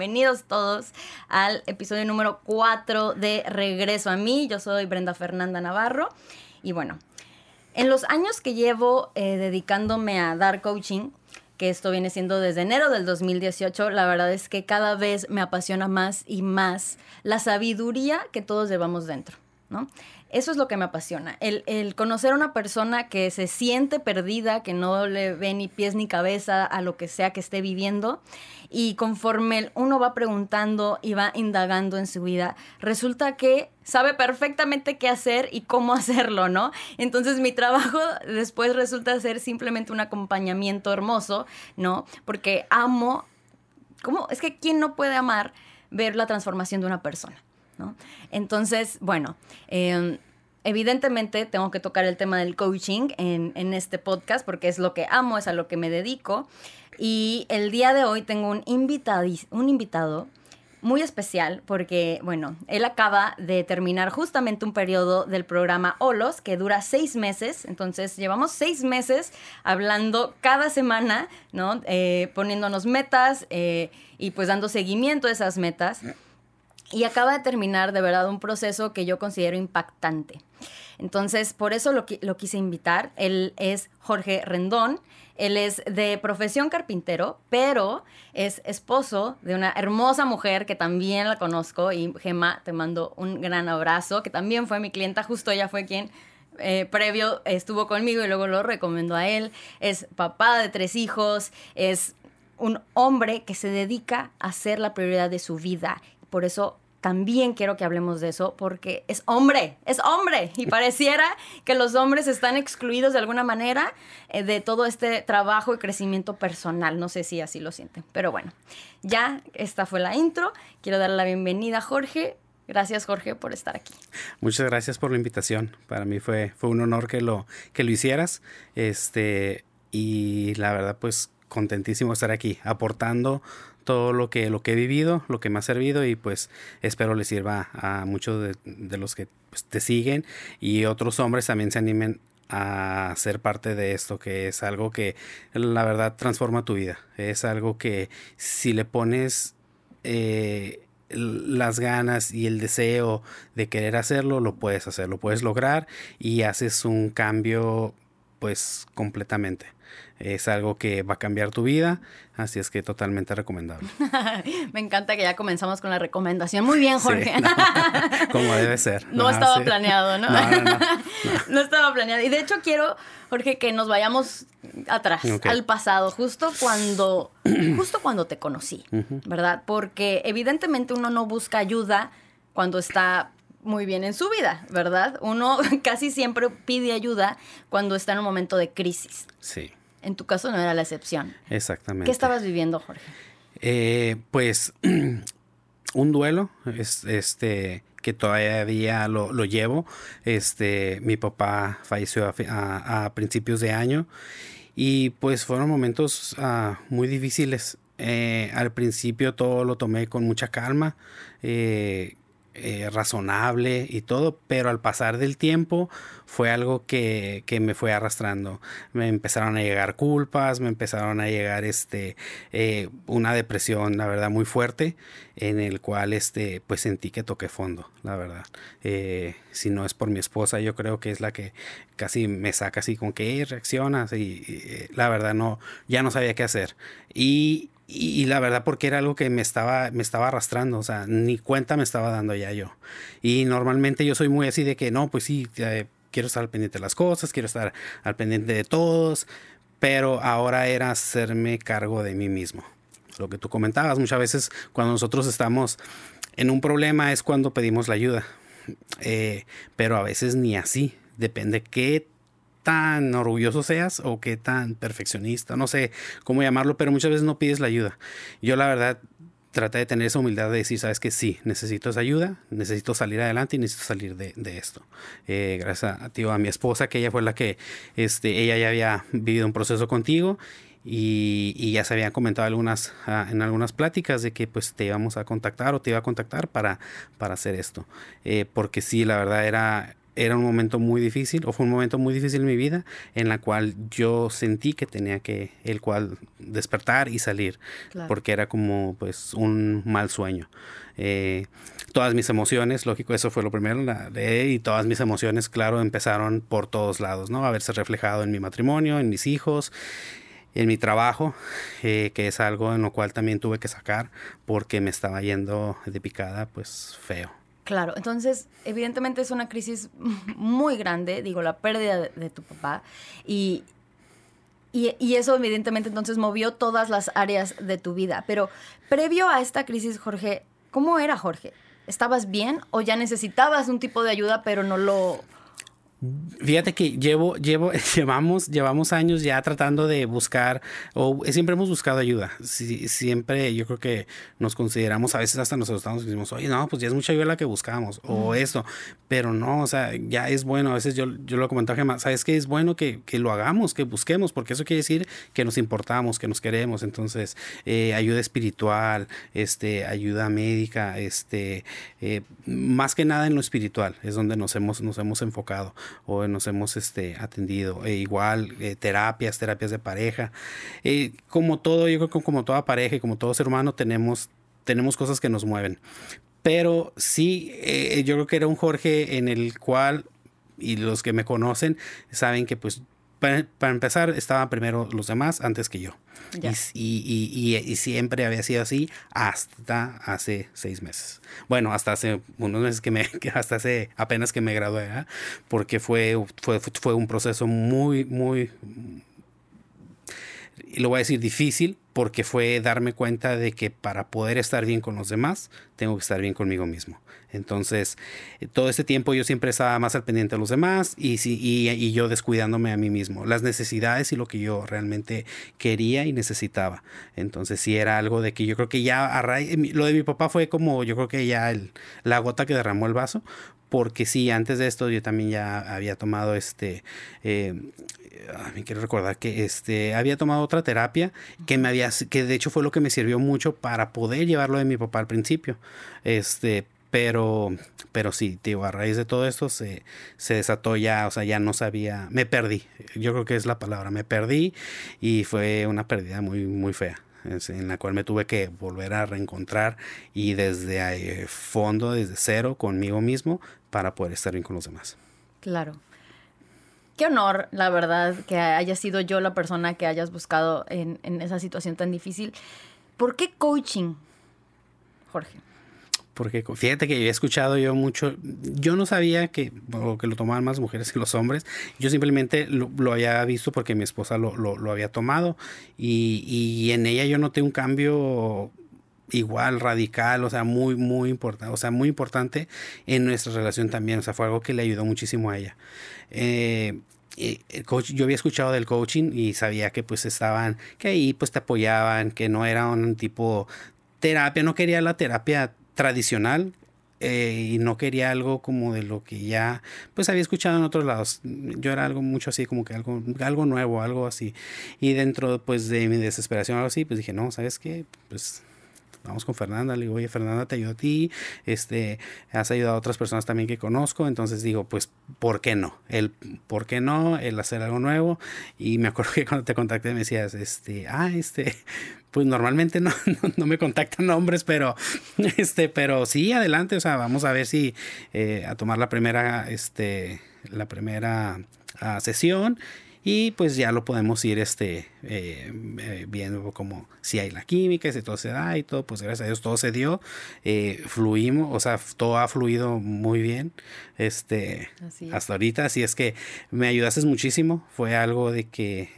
bienvenidos todos al episodio número 4 de Regreso a mí. Yo soy Brenda Fernanda Navarro y bueno, en los años que llevo eh, dedicándome a dar coaching, que esto viene siendo desde enero del 2018, la verdad es que cada vez me apasiona más y más la sabiduría que todos llevamos dentro, ¿no? Eso es lo que me apasiona, el, conocer a una persona que se siente perdida, que no le ve ni pies ni cabeza a lo que sea que esté viviendo y conforme uno va preguntando y va indagando en su vida, resulta que sabe perfectamente qué hacer y cómo hacerlo, ¿no? Entonces mi trabajo después resulta ser simplemente un acompañamiento hermoso, ¿no? Porque amo, ¿cómo? Es que ¿quién no puede amar ver la transformación de una persona? Entonces, bueno, em, evidentemente tengo que tocar el tema del coaching en, este podcast porque es lo que amo, es a lo que me dedico. Y el día de hoy tengo un, un invitado muy especial porque, bueno, él acaba de terminar justamente un periodo del programa Olos que dura seis meses. Entonces, llevamos seis meses hablando cada semana, ¿no? Eh, poniéndonos metas eh, y pues dando seguimiento a esas metas. Y acaba de terminar de verdad un proceso que yo considero impactante. Entonces, por eso lo, lo quise invitar. Él es Jorge Rendón. Él es de profesión carpintero, pero es esposo de una hermosa mujer que también la conozco. Y Gemma, te mando un gran abrazo, que también fue mi clienta. Justo ella fue quien eh, previo estuvo conmigo y luego lo recomendó a él. Es papá de tres hijos, es un hombre que se dedica a ser la prioridad de su vida. Por eso también quiero que hablemos de eso porque es hombre, es hombre. Y pareciera que los hombres están excluidos de alguna manera eh, de todo este trabajo y crecimiento personal. No sé si así lo sienten. Pero bueno, ya esta fue la intro. Quiero darle la bienvenida a Jorge. Gracias Jorge por estar aquí. Muchas gracias por la invitación. Para mí fue, fue un honor que lo, que lo hicieras. Este, y la verdad, pues contentísimo de estar aquí, aportando todo lo que, lo que he vivido, lo que me ha servido y pues espero les sirva a muchos de, los que pues, te siguen y otros hombres también se animen a ser parte de esto, que es algo que la verdad transforma tu vida. Es algo que si le pones eh, las ganas y el deseo de querer hacerlo, lo puedes hacer, lo puedes lograr y haces un cambio pues completamente es algo que va a cambiar tu vida, así es que totalmente recomendable. Me encanta que ya comenzamos con la recomendación. Muy bien, Jorge. como debe ser. No, estaba planeado, ¿no? No, no estaba planeado. Y de hecho quiero, Jorge, que nos vayamos atrás, al pasado, justo cuando, justo cuando te conocí, ¿verdad? Porque evidentemente uno no busca ayuda cuando está muy bien en su vida, ¿verdad? Uno casi siempre pide ayuda cuando está en un momento de crisis. Sí. En tu caso no era la excepción. Exactamente. ¿Qué estabas viviendo, Jorge? Eh, pues un duelo, este, que todavía lo, lo llevo. Este, mi papá falleció a, principios de año y pues fueron momentos ah, muy difíciles. Eh, al principio todo lo tomé con mucha calma. Eh, eh, razonable y todo, pero al pasar del tiempo fue algo que, me fue arrastrando. Me empezaron a llegar culpas, me empezaron a llegar este, eh, una depresión, la verdad, muy fuerte, en el cual este, pues sentí que toqué fondo, la verdad. Eh, si no es por mi esposa, yo creo que es la que casi me saca así con que reaccionas y, la verdad no, ya no sabía qué hacer. Y y, la verdad porque era algo que me estaba, me estaba arrastrando, o sea, ni cuenta me estaba dando ya yo. Y normalmente yo soy muy así de que no, pues sí, quiero estar al pendiente de las cosas, quiero estar al pendiente de todos, pero ahora era hacerme cargo de mí mismo. Lo que tú comentabas, muchas veces cuando nosotros estamos en un problema es cuando pedimos la ayuda, eh, pero a veces ni así, depende qué tan orgulloso seas o qué tan perfeccionista, no sé cómo llamarlo, pero muchas veces no pides la ayuda. Yo la verdad traté de tener esa humildad de decir, sabes que sí, necesito esa ayuda, necesito salir adelante y necesito salir de, esto. Eh, gracias a, tío, a mi esposa, que ella fue la que, este, ella ya había vivido un proceso contigo y, ya se habían comentado algunas, ah, en algunas pláticas de que pues te íbamos a contactar o te iba a contactar para, para hacer esto. Eh, porque sí, la verdad era era un momento muy difícil, o fue un momento muy difícil en mi vida, en la cual yo sentí que tenía que, el cual despertar y salir, porque era como pues un mal sueño. Eh, todas mis emociones, lógico, eso fue lo primero, la, y todas mis emociones, claro, empezaron por todos lados, ¿no? A verse reflejado en mi matrimonio, en mis hijos, en mi trabajo, eh, que es algo en lo cual también tuve que sacar porque me estaba yendo de picada, pues feo. Claro, entonces evidentemente es una crisis muy grande, digo, la pérdida de, tu papá y, y, eso evidentemente entonces movió todas las áreas de tu vida. Pero previo a esta crisis, Jorge, ¿cómo era Jorge? ¿Estabas bien o ya necesitabas un tipo de ayuda pero no lo, Fíjate que llevo, llevo, llevamos, llevamos años ya tratando de buscar, o siempre hemos buscado ayuda. siempre yo creo que nos consideramos, a veces hasta nosotros estamos decimos, oye, no, pues ya es mucha ayuda la que buscamos, o eso, pero no, o sea, ya es bueno. A veces yo, yo lo comentaba, Gemma, ¿sabes qué? Es bueno que, que, lo hagamos, que busquemos, porque eso quiere decir que nos importamos, que nos queremos. Entonces, eh, ayuda espiritual, este, ayuda médica, este, eh, más que nada en lo espiritual, es donde nos hemos, nos hemos enfocado o nos hemos este, atendido. E igual, eh, terapias, terapias de pareja. Eh, como todo, yo creo que como toda pareja y como todo ser humano tenemos, tenemos cosas que nos mueven. Pero sí, eh, yo creo que era un Jorge en el cual, y los que me conocen, saben que pues para, empezar, estaban primero los demás antes que yo. Y, siempre había sido así hasta hace seis meses. Bueno, hasta hace unos meses que me, hasta hace apenas que me gradué, ¿eh? porque fue, fue, fue un proceso muy, muy, y lo voy a decir difícil, porque fue darme cuenta de que para poder estar bien con los demás, tengo que estar bien conmigo mismo. Entonces, eh, todo este tiempo yo siempre estaba más al pendiente de los demás y, y, yo descuidándome a mí mismo, las necesidades y lo que yo realmente quería y necesitaba. Entonces, sí era algo de que yo creo que ya a raíz, lo de mi papá fue como, yo creo que ya el, la gota que derramó el vaso, porque sí, antes de esto yo también ya había tomado este, eh, me quiero recordar que este, había tomado otra terapia que me había, que de hecho fue lo que me sirvió mucho para poder llevarlo de mi papá al principio. Este, pero, pero sí, tío, a raíz de todo esto se, se desató ya, o sea, ya no sabía, me perdí, yo creo que es la palabra, me perdí y fue una pérdida muy, muy fea en la cual me tuve que volver a reencontrar y desde fondo, desde cero, conmigo mismo, para poder estar bien con los demás. Claro. Qué honor, la verdad, que haya sido yo la persona que hayas buscado en, en esa situación tan difícil. ¿Por qué coaching, Jorge? porque fíjate que he escuchado yo mucho, yo no sabía que, que lo tomaban más mujeres que los hombres, yo simplemente lo, había visto porque mi esposa lo, lo, había tomado y, y, en ella yo noté un cambio igual radical, o sea, muy, muy importante, o sea, muy importante en nuestra relación también, o sea, fue algo que le ayudó muchísimo a ella. Eh, coach, yo había escuchado del coaching y sabía que pues estaban, que ahí pues te apoyaban, que no era un tipo terapia, no quería la terapia tradicional eh, y no quería algo como de lo que ya pues había escuchado en otros lados. Yo era algo mucho así como que algo, algo nuevo, algo así. Y dentro pues de mi desesperación algo así, pues dije, no, ¿sabes qué? Pues vamos con Fernanda, le digo, oye, Fernanda te ayudó a ti, este, has ayudado a otras personas también que conozco, entonces digo, pues, ¿por qué no? El, ¿por qué no? El hacer algo nuevo, y me acuerdo que cuando te contacté me decías, este, ah, este, pues normalmente no, no, me contactan hombres, pero, este, pero sí, adelante, o sea, vamos a ver si, eh, a tomar la primera, este, la primera ah, sesión, y pues ya lo podemos ir este, eh, eh, viendo como si hay la química, si todo se da y todo, pues gracias a Dios todo se dio, eh, fluimos, o sea, todo ha fluido muy bien este, hasta ahorita, así es que me ayudaste muchísimo, fue algo de que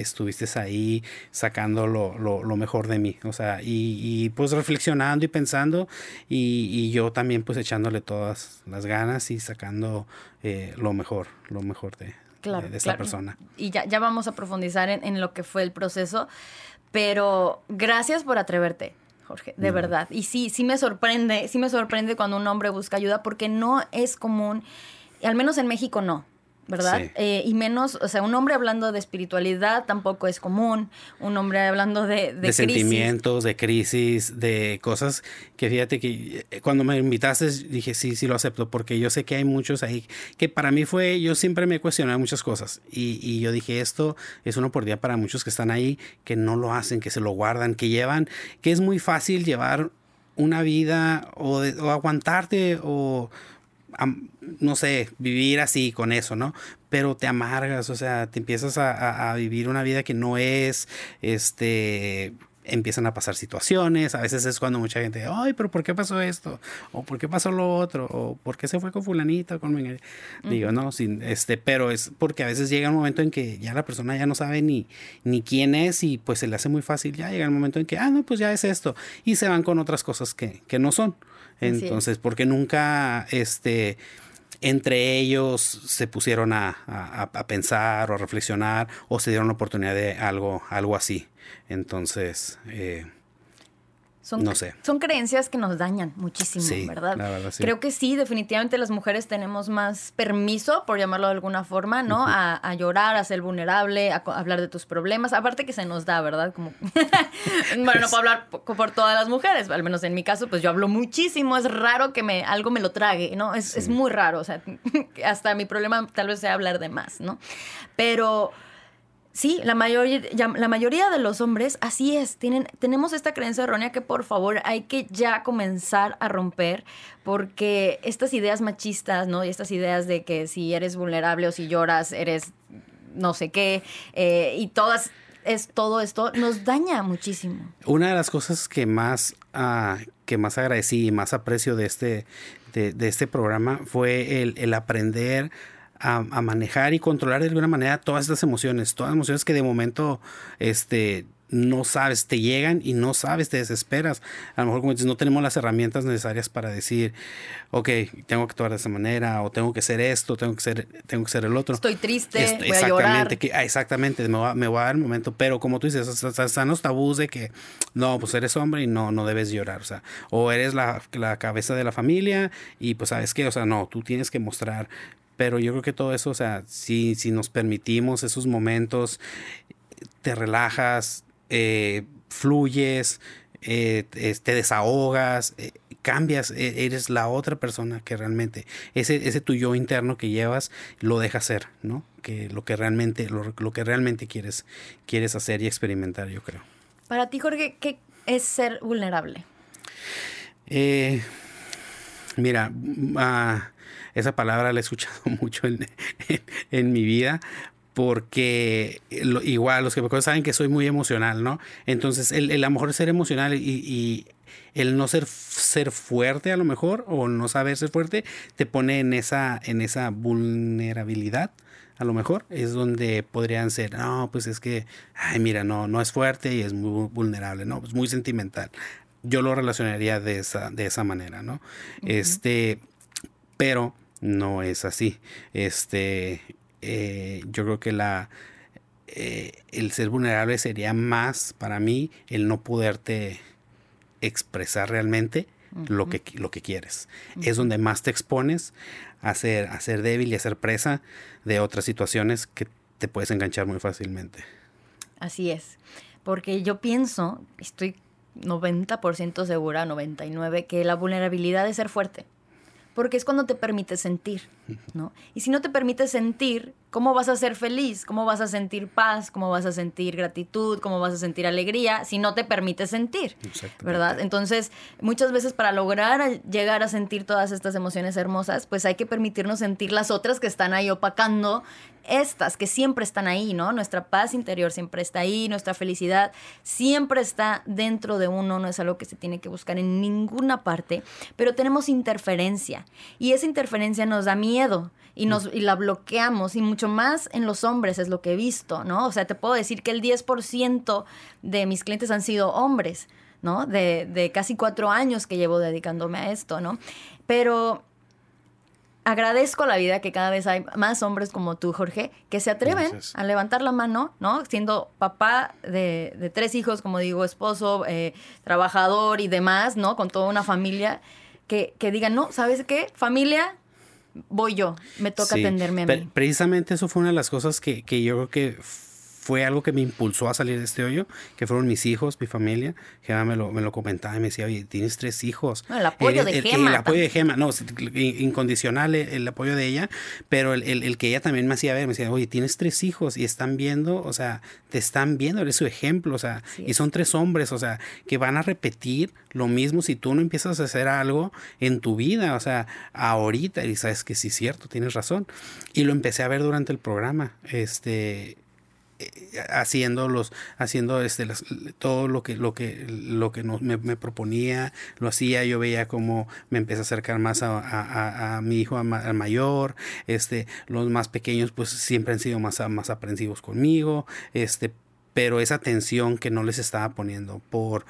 estuviste ahí sacando lo, lo, mejor de mí, o sea, y, y pues reflexionando y pensando y, y, yo también pues echándole todas las ganas y sacando lo mejor, lo mejor de, claro, de esta persona. Y ya, ya vamos a profundizar en, lo que fue el proceso, pero gracias por atreverte. Jorge, de verdad. Y sí, sí me sorprende, sí me sorprende cuando un hombre busca ayuda porque no es común, al menos en México no. ¿Verdad? Eh, y menos, o sea, un hombre hablando de espiritualidad tampoco es común, un hombre hablando de... De, sentimientos, de crisis, de cosas que fíjate que eh, cuando me invitaste dije, sí, sí lo acepto, porque yo sé que hay muchos ahí, que para mí fue, yo siempre me cuestioné muchas cosas y, y yo dije, esto es una oportunidad para muchos que están ahí, que no lo hacen, que se lo guardan, que llevan, que es muy fácil llevar una vida o, o aguantarte o no sé, vivir así con eso, ¿no? Pero te amargas, o sea, te empiezas a, vivir una vida que no es, este, empiezan a pasar situaciones, a veces es cuando mucha gente, ay, pero ¿por qué pasó esto? O ¿por qué pasó lo otro? O ¿por qué se fue con fulanito? Con... Digo, no, sin, este, pero es porque a veces llega un momento en que ya la persona ya no sabe ni, ni quién es y pues se le hace muy fácil, ya llega el momento en que, ah, no, pues ya es esto, y se van con otras cosas que, que no son. Entonces, porque nunca, este, entre ellos se pusieron a, a, pensar o a reflexionar o se dieron la oportunidad de algo, algo así. Entonces, eh, son, no sé. Son creencias que nos dañan muchísimo, ¿verdad? Creo que sí, definitivamente las mujeres tenemos más permiso, por llamarlo de alguna forma, ¿no? a, llorar, a ser vulnerable, a, hablar de tus problemas. Aparte que se nos da, ¿verdad? Como, bueno, no puedo hablar por, todas las mujeres, al menos en mi caso, pues yo hablo muchísimo. Es raro que me, algo me lo trague, ¿no? Es, es muy raro. O sea, hasta mi problema tal vez sea hablar de más, ¿no? Pero Sí, la mayoría, la mayoría de los hombres así es, tienen, tenemos esta creencia errónea que por favor hay que ya comenzar a romper porque estas ideas machistas, ¿no? Y estas ideas de que si eres vulnerable o si lloras eres no sé qué, eh, y todas, es todo esto, nos daña muchísimo. Una de las cosas que más, uh, que más agradecí y más aprecio de este, de, de este programa fue el aprender a, manejar y controlar de alguna manera todas estas emociones, todas las emociones que de momento este, no sabes, te llegan y no sabes, te desesperas. A lo mejor, como dices, no tenemos las herramientas necesarias para decir, ok, tengo que actuar de esa manera, o tengo que hacer esto, tengo que ser, tengo que ser el otro. Estoy triste, voy exactamente, a llorar. Que, ah, exactamente, me va, a dar el momento. Pero como tú dices, están los tabús de que, no, pues eres hombre y no, no debes llorar. O sea, o eres la, la cabeza de la familia y pues, ¿sabes qué? O sea, no, tú tienes que mostrar pero yo creo que todo eso, o sea, si, si nos permitimos esos momentos, te relajas, eh, fluyes, eh, te desahogas, eh, cambias, e, eres la otra persona que realmente, ese, ese tu yo interno que llevas, lo dejas ser, ¿no? Que lo que realmente, lo, lo, que realmente quieres, quieres hacer y experimentar, yo creo. Para ti, Jorge, ¿qué es ser vulnerable? mira, uh, esa palabra la he escuchado mucho en, en, mi vida porque igual los que me conocen saben que soy muy emocional, ¿no? Entonces, el, el a lo mejor ser emocional y, el no ser, ser fuerte a lo mejor o no saber ser fuerte te pone en esa, en esa vulnerabilidad. A lo mejor es donde podrían ser, no, pues es que, ay, mira, no, no es fuerte y es muy vulnerable, no, pues muy sentimental. Yo lo relacionaría de esa, de esa manera, ¿no? Este, pero no es así. Este, eh, yo creo que la, eh, el ser vulnerable sería más para mí el no poderte expresar realmente lo, que, lo que quieres. Es donde más te expones a ser, a ser débil y a ser presa de otras situaciones que te puedes enganchar muy fácilmente. Así es, porque yo pienso, estoy 90% segura, 99%, que la vulnerabilidad es ser fuerte porque es cuando te permite sentir, ¿no? Y si no te permite sentir, ¿cómo vas a ser feliz? ¿Cómo vas a sentir paz? ¿Cómo vas a sentir gratitud? ¿Cómo vas a sentir alegría si no te permite sentir? ¿Verdad? Entonces, muchas veces para lograr llegar a sentir todas estas emociones hermosas, pues hay que permitirnos sentir las otras que están ahí opacando estas que siempre están ahí, ¿no? Nuestra paz interior siempre está ahí, nuestra felicidad siempre está dentro de uno, no es algo que se tiene que buscar en ninguna parte, pero tenemos interferencia y esa interferencia nos da miedo y, nos, y la bloqueamos y mucho más en los hombres es lo que he visto, ¿no? O sea, te puedo decir que el 10% de mis clientes han sido hombres, ¿no? De, de casi cuatro años que llevo dedicándome a esto, ¿no? Pero agradezco a la vida que cada vez hay más hombres como tú, Jorge, que se atreven a levantar la mano, ¿no? Siendo papá de, tres hijos, como digo, esposo, eh, trabajador y demás, ¿no? Con toda una familia, que, que digan, no, ¿sabes qué? Familia, voy yo, me toca atenderme a mí. Precisamente eso fue una de las cosas que, que yo creo que fue algo que me impulsó a salir de este hoyo, que fueron mis hijos, mi familia. Gema me lo, me lo comentaba y me decía, oye, tienes tres hijos. el apoyo de Gema. El, apoyo de Gema, no, incondicional el, apoyo de ella, pero el, que ella también me hacía ver, me decía, oye, tienes tres hijos y están viendo, o sea, te están viendo, eres su ejemplo, o sea, y son tres hombres, o sea, que van a repetir lo mismo si tú no empiezas a hacer algo en tu vida, o sea, ahorita, y sabes que sí es cierto, tienes razón. Y lo empecé a ver durante el programa, este eh, haciendo los haciendo este todo lo que lo que lo que me, proponía lo hacía yo veía como me empecé a acercar más a, mi hijo al mayor este los más pequeños pues siempre han sido más más aprensivos conmigo este pero esa atención que no les estaba poniendo por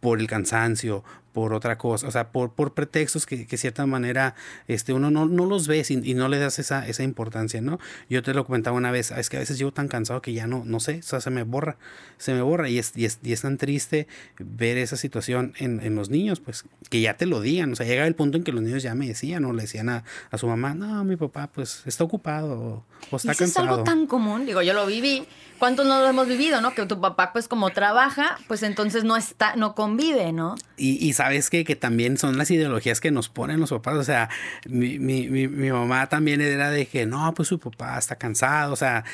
por el cansancio, por otra cosa, o sea, por, por pretextos que, que de cierta manera este, uno no, no los ve y, no le das esa, esa importancia, ¿no? Yo te lo comentaba una vez, es que a veces llevo tan cansado que ya no, no sé, o sea, se me borra, se me borra y es, y es, y es tan triste ver esa situación en, en, los niños, pues, que ya te lo digan, o sea, llega el punto en que los niños ya me decían o le decían a, a su mamá, no, mi papá pues está ocupado o, está cansado. Es algo tan común, digo, yo lo viví, ¿cuántos no lo hemos vivido, no? Que tu papá pues como trabaja, pues entonces no está, no convive, ¿no? Y, y sabes que, que también son las ideologías que nos ponen los papás. O sea, mi, mi, mi, mamá también era de que no, pues su papá está cansado. O sea,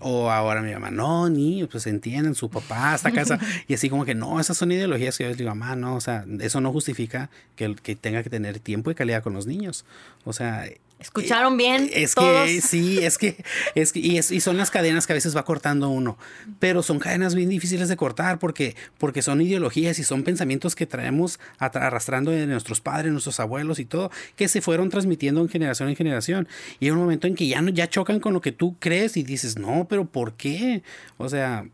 o ahora mi mamá, no, ni, pues entienden, su papá está cansado. y así como que no, esas son ideologías que yo les digo, mamá, no, o sea, eso no justifica que, que tenga que tener tiempo y calidad con los niños. O sea, ¿Escucharon bien? Es que sí, es que, es que y, son las cadenas que a veces va cortando uno, pero son cadenas bien difíciles de cortar porque, porque son ideologías y son pensamientos que traemos arrastrando de nuestros padres, nuestros abuelos y todo, que se fueron transmitiendo en generación en generación. Y hay un momento en que ya, no, ya chocan con lo que tú crees y dices, no, pero ¿por qué? O sea,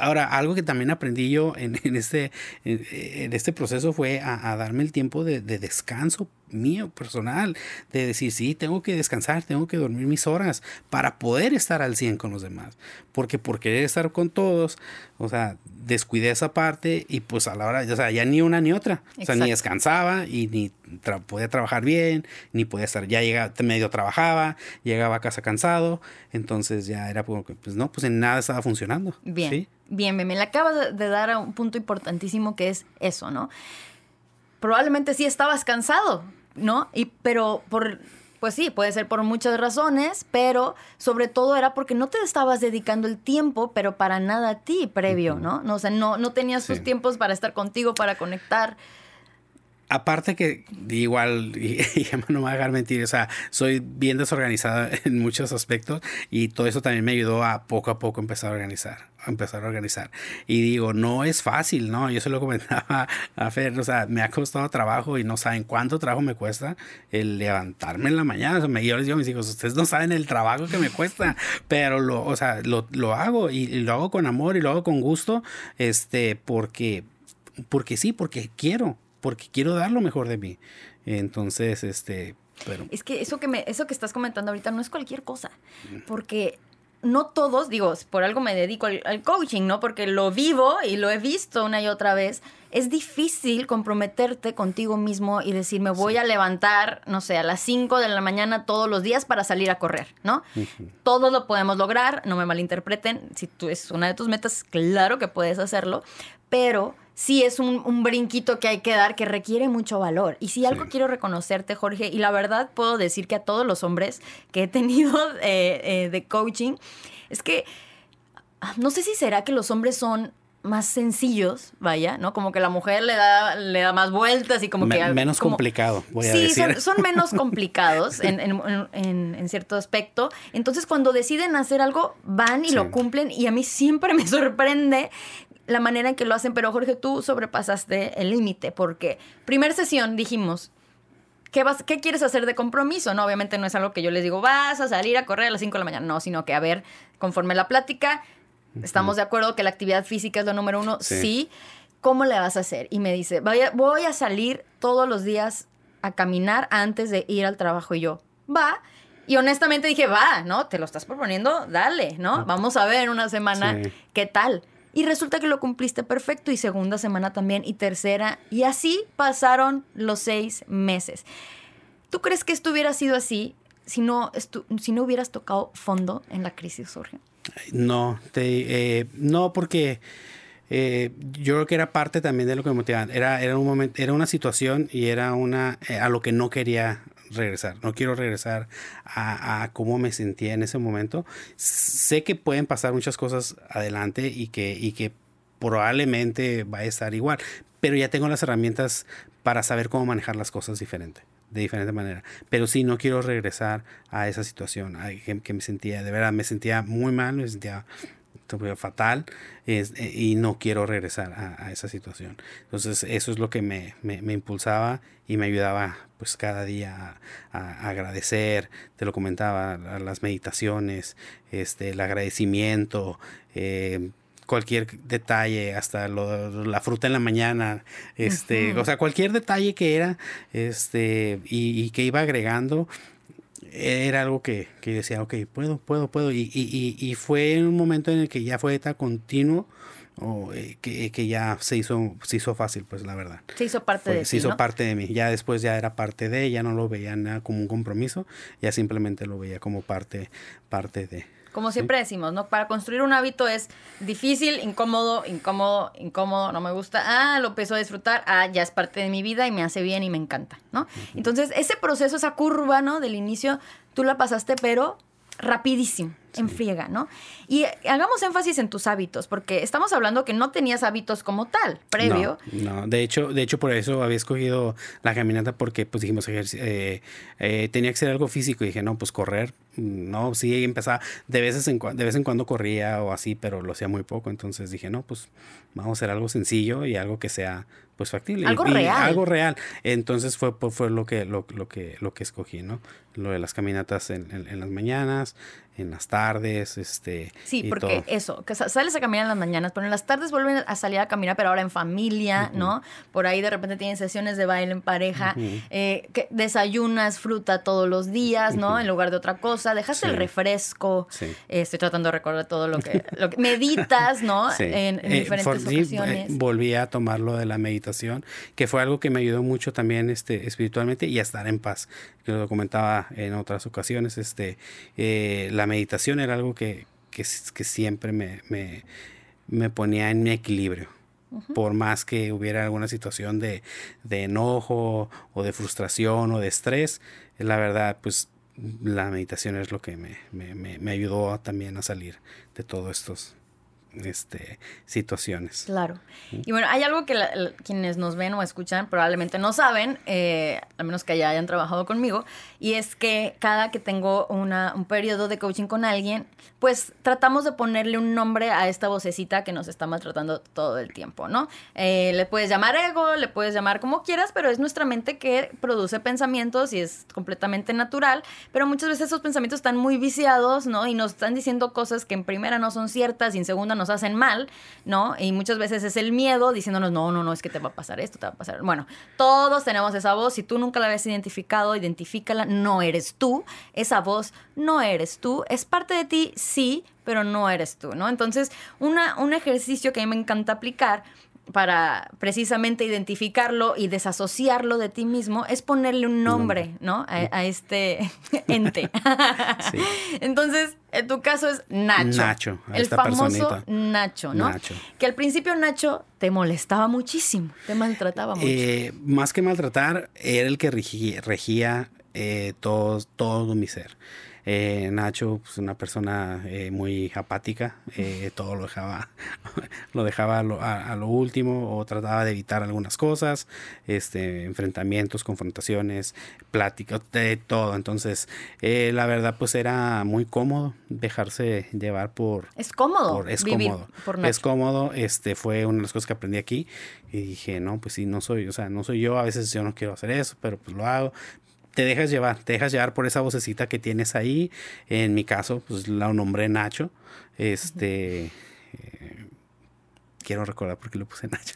Ahora, algo que también aprendí yo en, este, en, este proceso fue a, darme el tiempo de, de, descanso mío, personal, de decir, sí, tengo que descansar, tengo que dormir mis horas para poder estar al 100 con los demás. Porque por querer estar con todos, o sea, descuidé esa parte y pues a la hora, o sea, ya ni una ni otra. O sea, ni descansaba y ni podía trabajar bien, ni podía estar, ya llegaba, medio trabajaba, llegaba a casa cansado, entonces ya era como que, pues no, pues en nada estaba funcionando. Bien, bien, me, le acabas de dar a un punto importantísimo que es eso, ¿no? Probablemente sí estabas cansado, ¿no? Y, pero por, pues sí, puede ser por muchas razones, pero sobre todo era porque no te estabas dedicando el tiempo, pero para nada a ti previo, ¿no? no o sea, no, no tenías tus tiempos para estar contigo, para conectar aparte que igual, y, no me va a dejar mentir, o sea, soy bien desorganizada en muchos aspectos y todo eso también me ayudó a poco a poco empezar a organizar, a empezar a organizar. Y digo, no es fácil, ¿no? Yo se lo comentaba a Fer, o sea, me ha costado trabajo y no saben cuánto trabajo me cuesta el levantarme en la mañana. O sea, yo les digo a mis hijos, ustedes no saben el trabajo que me cuesta, pero lo, o sea, lo hago y, y lo hago con amor y lo hago con gusto, este, porque, porque sí, porque quiero porque quiero dar lo mejor de mí. Entonces, este, pero... Es que eso que, me, eso que estás comentando ahorita no es cualquier cosa, porque no todos, digo, por algo me dedico al, coaching, ¿no? Porque lo vivo y lo he visto una y otra vez. Es difícil comprometerte contigo mismo y decir, me voy a levantar, no sé, a las 5 de la mañana todos los días para salir a correr, ¿no? Todos lo podemos lograr, no me malinterpreten. Si tú es una de tus metas, claro que puedes hacerlo, pero sí es un, brinquito que hay que dar que requiere mucho valor. Y si algo quiero reconocerte, Jorge, y la verdad puedo decir que a todos los hombres que he tenido eh, eh, de coaching, es que ah, no sé si será que los hombres son más sencillos, vaya, ¿no? Como que la mujer le da, le da más vueltas y como que... Menos complicado, voy a decir. Sí, son, son, menos complicados en, en, en, cierto aspecto. Entonces, cuando deciden hacer algo, van y lo cumplen y a mí siempre me sorprende la manera en que lo hacen, pero Jorge, tú sobrepasaste el límite porque primer sesión dijimos, ¿qué, vas, ¿qué quieres hacer de compromiso? No, obviamente no es algo que yo les digo, vas a salir a correr a las 5 de la mañana, no, sino que a ver, conforme la plática, estamos de acuerdo que la actividad física es lo número uno, sí. ¿Cómo le vas a hacer? Y me dice, voy a, voy a salir todos los días a caminar antes de ir al trabajo y yo, va. Y honestamente dije, va, ¿no? Te lo estás proponiendo, dale, ¿no? Vamos a ver una semana qué tal. Y resulta que lo cumpliste perfecto y segunda semana también y tercera. Y así pasaron los seis meses. ¿Tú crees que esto hubiera sido así si no, si no hubieras tocado fondo en la crisis, Jorge? No, eh, no porque eh, yo creo que era parte también de lo que me motivaba. Era, era un momento, era una situación y era una eh, a lo que no quería regresar. No quiero regresar a, a, cómo me sentía en ese momento. Sé que pueden pasar muchas cosas adelante y que, y que probablemente va a estar igual, pero ya tengo las herramientas para saber cómo manejar las cosas diferente, de diferente manera. Pero sí, no quiero regresar a esa situación que, me sentía, de verdad, me sentía muy mal, me sentía fatal eh, y no quiero regresar a, esa situación. Entonces eso es lo que me, me, impulsaba y me ayudaba pues cada día a, agradecer, te lo comentaba, las meditaciones, este, el agradecimiento, eh, cualquier detalle, hasta la fruta en la mañana, este, o sea, cualquier detalle que era, este, y, que iba agregando, era algo que, que decía, ok, puedo, puedo, puedo, y, y, y, fue un momento en el que ya fue tan continuo, o eh, que, ya se hizo, se hizo fácil, pues la verdad. Se hizo parte de Se hizo parte de mí. Ya después ya era parte de, ya no lo veía nada como un compromiso, ya simplemente lo veía como parte, parte de. Como siempre decimos, ¿no? Para construir un hábito es difícil, incómodo, incómodo, incómodo, no me gusta. Ah, lo empiezo a disfrutar. Ah, ya es parte de mi vida y me hace bien y me encanta, ¿no? Entonces, ese proceso, esa curva, ¿no? Del inicio, tú la pasaste, pero rapidísimo en friega, ¿no? Y hagamos énfasis en tus hábitos, porque estamos hablando que no tenías hábitos como tal, previo. No, de hecho, de hecho por eso había escogido la caminata porque pues dijimos eh, eh, tenía que ser algo físico y dije, no, pues correr, no, sí empezaba, de, veces en, de vez en cuando corría o así, pero lo hacía muy poco, entonces dije, no, pues vamos a hacer algo sencillo y algo que sea pues factible. Algo real. Algo real. Entonces fue, fue lo que, lo, lo, que, lo que escogí, ¿no? Lo de las caminatas en, en las mañanas, en las tardes, este. Sí, porque eso, que sales a caminar en las mañanas, pero en las tardes vuelven a salir a caminar, pero ahora en familia, ¿no? Por ahí de repente tienen sesiones de baile en pareja, eh, que desayunas fruta todos los días, ¿no? En lugar de otra cosa, dejas el refresco, eh, estoy tratando de recordar todo lo que, lo que meditas, ¿no? En, eh, diferentes ocasiones. volví a tomar lo de la meditación, que fue algo que me ayudó mucho también este, espiritualmente y a estar en paz, que lo comentaba en otras ocasiones, este, la meditación era algo que, que, siempre me, me, ponía en mi equilibrio. Por más que hubiera alguna situación de, de, enojo o de frustración o de estrés, la verdad, pues la meditación es lo que me, me, me ayudó también a salir de todos estos este, situaciones. Claro. Y bueno, hay algo que quienes nos ven o escuchan probablemente no saben, eh, al menos que ya hayan trabajado conmigo, y es que cada que tengo una, un periodo de coaching con alguien, pues tratamos de ponerle un nombre a esta vocecita que nos está maltratando todo el tiempo, ¿no? Eh, le puedes llamar ego, le puedes llamar como quieras, pero es nuestra mente que produce pensamientos y es completamente natural, pero muchas veces esos pensamientos están muy viciados, ¿no? Y nos están diciendo cosas que en primera no son ciertas y en segunda nos hacen mal, ¿no? Y muchas veces es el miedo diciéndonos, no, no, no, es que te va a pasar esto, te va a pasar. Bueno, todos tenemos esa voz. Si tú nunca la habías identificado, identifícala. No eres tú. Esa voz no eres tú. Es parte de ti, sí, pero no eres tú, ¿no? Entonces, una, un ejercicio que a mí me encanta aplicar para precisamente identificarlo y desasociarlo de ti mismo es ponerle un nombre, ¿no? A, este ente. Entonces, en tu caso es Nacho. Nacho, el famoso Nacho, ¿no? Nacho. Que al principio Nacho te molestaba muchísimo, te maltrataba mucho. Eh, más que maltratar, era el que regía, eh, todo, todo mi ser. Eh, Nacho, pues una persona eh, muy apática, eh, todo lo dejaba, lo dejaba a lo, último o trataba de evitar algunas cosas, este, enfrentamientos, confrontaciones, pláticas, de todo. Entonces, la verdad, pues era muy cómodo dejarse llevar por... Es cómodo. es cómodo. es cómodo. Este, fue una de las cosas que aprendí aquí y dije, no, pues sí, no soy, o sea, no soy yo, a veces yo no quiero hacer eso, pero pues lo hago, te dejas llevar, te dejas llevar por esa vocecita que tienes ahí. En mi caso, pues la nombré Nacho. Este. Eh, quiero recordar por qué lo puse Nacho.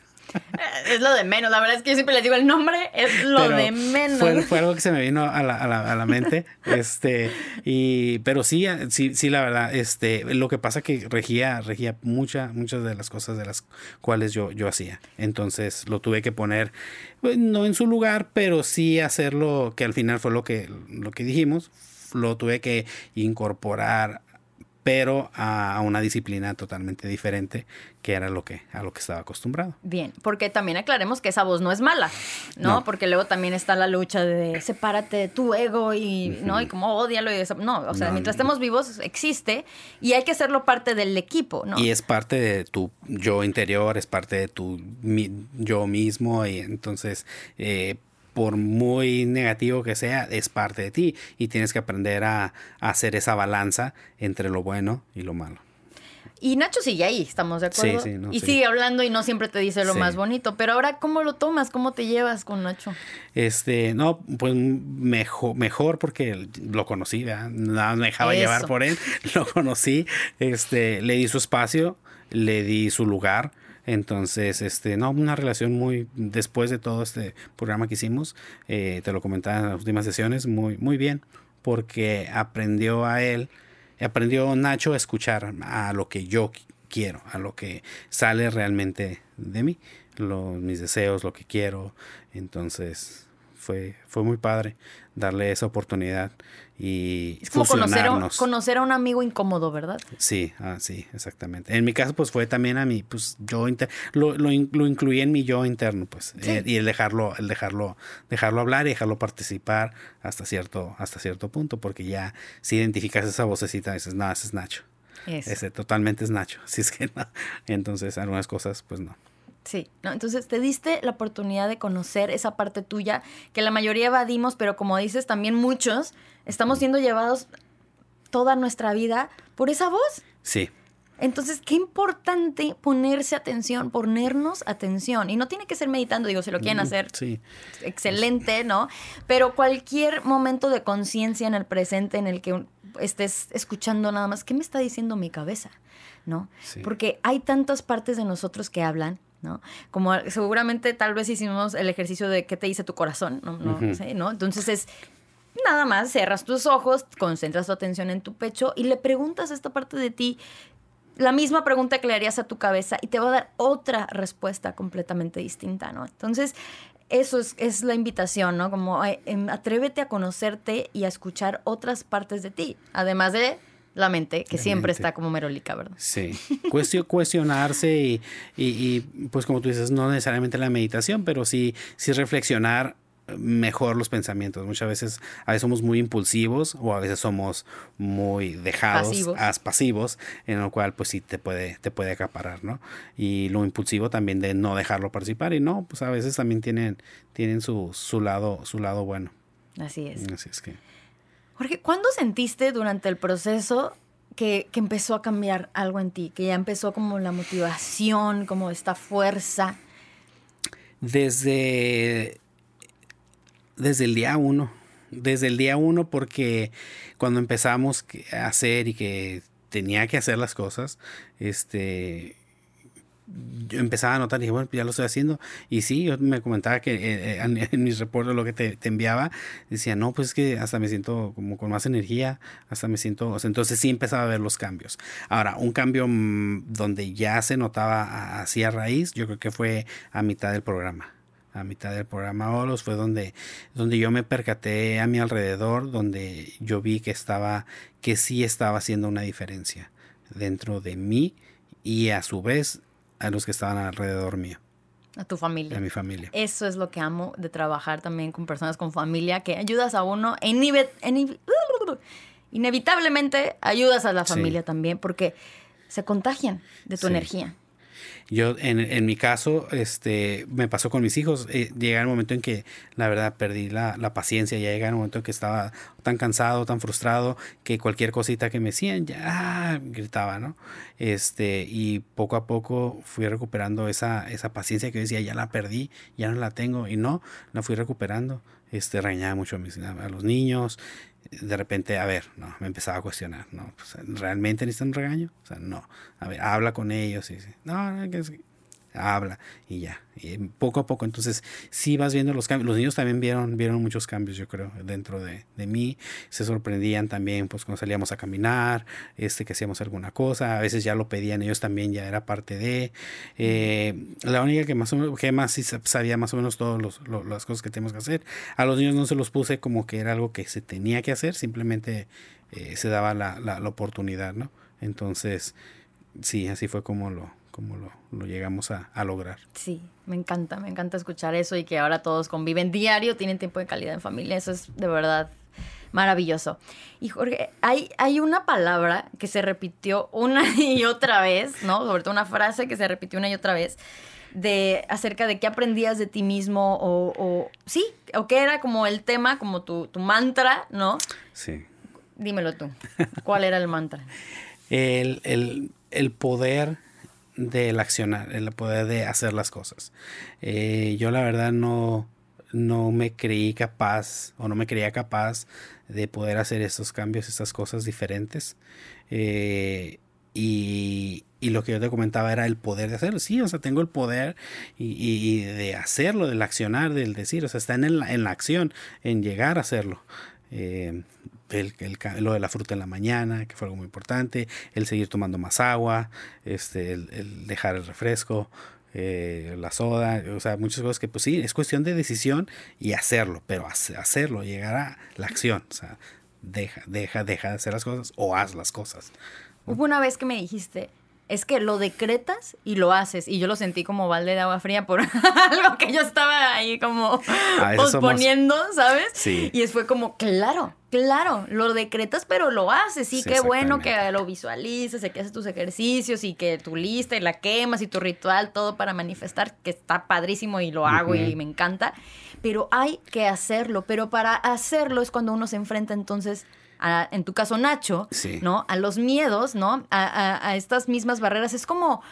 Es lo de menos, la verdad es que yo siempre les digo el nombre, es lo de menos. Fue, algo que se me vino a la, a la, a la mente. este, y, pero sí, sí, sí, la verdad, este, lo que pasa que regía, regía mucha, muchas de las cosas de las cuales yo, yo hacía. Entonces lo tuve que poner, pues, no en su lugar, pero sí hacerlo, que al final fue lo que, lo que dijimos, lo tuve que incorporar pero a, una disciplina totalmente diferente que era lo que a lo que estaba acostumbrado. Bien, porque también aclaremos que esa voz no es mala, ¿no? Porque luego también está la lucha de sepárate de tu ego y no y como odialo y eso. No, o sea, mientras estemos vivos existe y hay que hacerlo parte del equipo, ¿no? Y es parte de tu yo interior, es parte de tu yo mismo y entonces eh, por muy negativo que sea, es parte de ti y tienes que aprender a, hacer esa balanza entre lo bueno y lo malo. Y Nacho sigue ahí, estamos de acuerdo. Sí, sí, y sigue hablando y no siempre te dice lo más bonito. Pero ahora, ¿cómo lo tomas? ¿Cómo te llevas con Nacho? Este, no, pues mejor, mejor porque lo conocí, ¿verdad? Nada me dejaba llevar por él. Lo conocí, este, le di su espacio, le di su lugar entonces, este, no, una relación muy, después de todo este programa que hicimos, eh, te lo comentaba en las últimas sesiones, muy, muy bien, porque aprendió a él, aprendió Nacho a escuchar a lo que yo quiero, a lo que sale realmente de mí, mis deseos, lo que quiero. Entonces, fue, fue muy padre darle esa oportunidad y es como conocer a, conocer a un amigo incómodo, ¿verdad? Sí, ah, sí, exactamente. En mi caso, pues fue también a mi, pues yo lo, lo, incluí en mi yo interno, pues, eh, y el dejarlo, el dejarlo, dejarlo hablar y dejarlo participar hasta cierto, hasta cierto punto, porque ya si identificas esa vocecita, dices, no, ese es Nacho. Ese totalmente es Nacho. Así es que no. Entonces, algunas cosas, pues no. Sí, ¿no? Entonces te diste la oportunidad de conocer esa parte tuya que la mayoría evadimos, pero como dices, también muchos estamos siendo llevados toda nuestra vida por esa voz. Sí. Entonces, qué importante ponerse atención, ponernos atención. Y no tiene que ser meditando, digo, si lo quieren hacer, sí. excelente, ¿no? Pero cualquier momento de conciencia en el presente en el que estés escuchando nada más, ¿qué me está diciendo mi cabeza? ¿No? Porque hay tantas partes de nosotros que hablan ¿no? Como seguramente tal vez hicimos el ejercicio de qué te dice tu corazón, ¿no? no, sé, ¿no? Entonces es nada más, cerras tus ojos, concentras tu atención en tu pecho y le preguntas a esta parte de ti la misma pregunta que le harías a tu cabeza y te va a dar otra respuesta completamente distinta, ¿no? Entonces, eso es, es la invitación, ¿no? Como em, atrévete a conocerte y a escuchar otras partes de ti, además de la mente, que siempre está como merolica, ¿verdad? Sí. cuestionarse y, y, pues como tú dices, no necesariamente la meditación, pero sí, sí reflexionar mejor los pensamientos. Muchas veces, a veces somos muy impulsivos o a veces somos muy dejados, pasivos, pasivos en lo cual pues sí te puede, te puede acaparar, ¿no? Y lo impulsivo también de no dejarlo participar y no, pues a veces también tienen, tienen su, su lado, su lado bueno. Así es. Así es que. Jorge, ¿cuándo sentiste durante el proceso que, empezó a cambiar algo en ti? Que ya empezó como la motivación, como esta fuerza. Desde, desde el día uno. Desde el día uno porque cuando empezamos a hacer y que tenía que hacer las cosas, este, yo empezaba a notar, dije, bueno, ya lo estoy haciendo. Y sí, yo me comentaba que eh, eh, en, mis reportes lo que te, enviaba, decía, no, pues es que hasta me siento como con más energía, hasta me siento, o sea, entonces sí empezaba a ver los cambios. Ahora, un cambio mm, donde ya se notaba así a raíz, yo creo que fue a mitad del programa. A mitad del programa Olos fue donde, donde yo me percaté a mi alrededor, donde yo vi que estaba, que sí estaba haciendo una diferencia dentro de mí y a su vez a los que estaban alrededor mío. A tu familia. A mi familia. Eso es lo que amo de trabajar también con personas con familia, que ayudas a uno e inevitablemente ayudas a la familia también, porque se contagian de tu energía. Yo, en, en, mi caso, este, me pasó con mis hijos. Eh, llega el momento en que, la verdad, perdí la, la, paciencia. Ya llega el momento en que estaba tan cansado, tan frustrado, que cualquier cosita que me decían, ya gritaba, ¿no? Este, y poco a poco fui recuperando esa, esa paciencia que decía, ya la perdí, ya no la tengo. Y no, la fui recuperando. Este, reñaba mucho a, mis, a los niños de repente, a ver, no, me empezaba a cuestionar, ¿no? ¿Realmente necesitan un regaño? O sea, no. A ver, habla con ellos y dice, no, habla y ya. Y poco a poco, entonces sí vas viendo los cambios. Los niños también vieron, vieron muchos cambios, yo creo, dentro de, de mí. Se sorprendían también, pues cuando salíamos a caminar, este, que hacíamos alguna cosa. A veces ya lo pedían ellos también, ya era parte de. Eh, la única que más o menos, que más sí sabía más o menos todas las cosas que tenemos que hacer. A los niños no se los puse como que era algo que se tenía que hacer, simplemente eh, se daba la, la, la oportunidad, ¿no? Entonces, sí, así fue como lo, como lo, lo llegamos a, a, lograr. Sí, me encanta, me encanta escuchar eso y que ahora todos conviven diario, tienen tiempo de calidad en familia, eso es de verdad maravilloso. Y Jorge, hay, hay una palabra que se repitió una y otra vez, ¿no? Sobre todo una frase que se repitió una y otra vez de acerca de qué aprendías de ti mismo o, o sí, o qué era como el tema, como tu, tu mantra, ¿no? Sí. Dímelo tú. ¿Cuál era el mantra? el, el, el poder del accionar, el poder de hacer las cosas. Eh, yo la verdad no, no me creí capaz o no me creía capaz de poder hacer estos cambios, estas cosas diferentes. Eh, y, y, lo que yo te comentaba era el poder de hacerlo. Sí, o sea, tengo el poder y, y de hacerlo, del accionar, del decir, o sea, está en la, en la acción, en llegar a hacerlo. Eh, el, el, lo de la fruta en la mañana, que fue algo muy importante, el seguir tomando más agua, este, el, dejar el refresco, eh, la soda, o sea, muchas cosas que pues sí, es cuestión de decisión y hacerlo, pero hacerlo, llegar a la acción, o sea, deja, deja, deja de hacer las cosas o haz las cosas. Hubo una vez que me dijiste, es que lo decretas y lo haces. Y yo lo sentí como balde de agua fría por algo que yo estaba ahí como ah, posponiendo, somos... ¿sabes? Sí. Y fue como, claro, claro, lo decretas, pero lo haces. Sí, sí qué bueno que lo visualices, que haces tus ejercicios y que tu lista y la quemas y tu ritual, todo para manifestar, que está padrísimo y lo hago uh -huh. y me encanta. Pero hay que hacerlo. Pero para hacerlo es cuando uno se enfrenta entonces a, en tu caso Nacho, sí. ¿no? A los miedos, ¿no? A, a, a, estas mismas barreras. Es como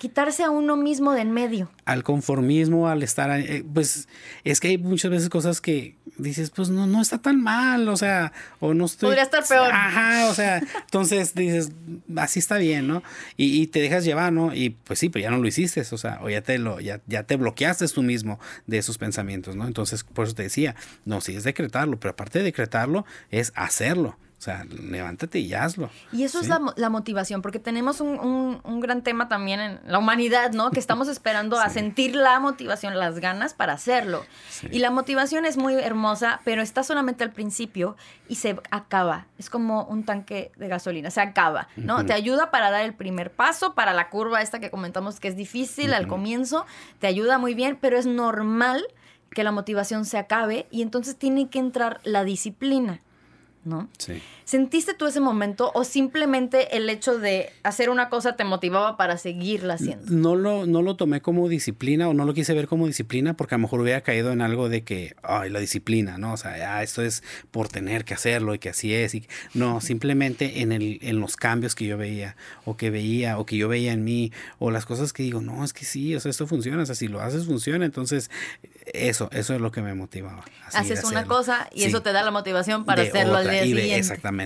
quitarse a uno mismo de en medio. Al conformismo, al estar, eh, pues es que hay muchas veces cosas que dices, pues no, no está tan mal, o sea, o no estoy... Podría estar peor. Ajá, o sea, entonces dices, así está bien, ¿no? Y, y, te dejas llevar, ¿no? Y pues sí, pero ya no lo hiciste, o sea, o ya te lo, ya, ya te bloqueaste tú mismo de esos pensamientos, ¿no? Entonces, por eso te decía, no, sí es decretarlo, pero aparte de decretarlo, es hacerlo. O sea, levántate y hazlo. Y eso ¿sí? es la, la, motivación, porque tenemos un, un, un, gran tema también en la humanidad, ¿no? Que estamos esperando sí. a sentir la motivación, las ganas para hacerlo. Sí. Y la motivación es muy hermosa, pero está solamente al principio y se acaba. Es como un tanque de gasolina, se acaba, ¿no? Uh -huh. Te ayuda para dar el primer paso, para la curva esta que comentamos que es difícil uh -huh. al comienzo, te ayuda muy bien, pero es normal que la motivación se acabe y entonces tiene que entrar la disciplina. ¿No? Sí. ¿Sentiste tú ese momento o simplemente el hecho de hacer una cosa te motivaba para seguirla haciendo? No lo, no lo tomé como disciplina o no lo quise ver como disciplina porque a lo mejor hubiera caído en algo de que, ay, la disciplina, ¿no? O sea, ah, esto es por tener que hacerlo y que así es. Y, no, simplemente en, el, en los cambios que yo veía o que veía o que yo veía en mí o las cosas que digo, no, es que sí, o sea, esto funciona, o sea, si lo haces funciona, entonces eso, eso es lo que me motivaba. Haces una cosa y sí. eso te da la motivación para de hacerlo otra, al día y siguiente. exactamente,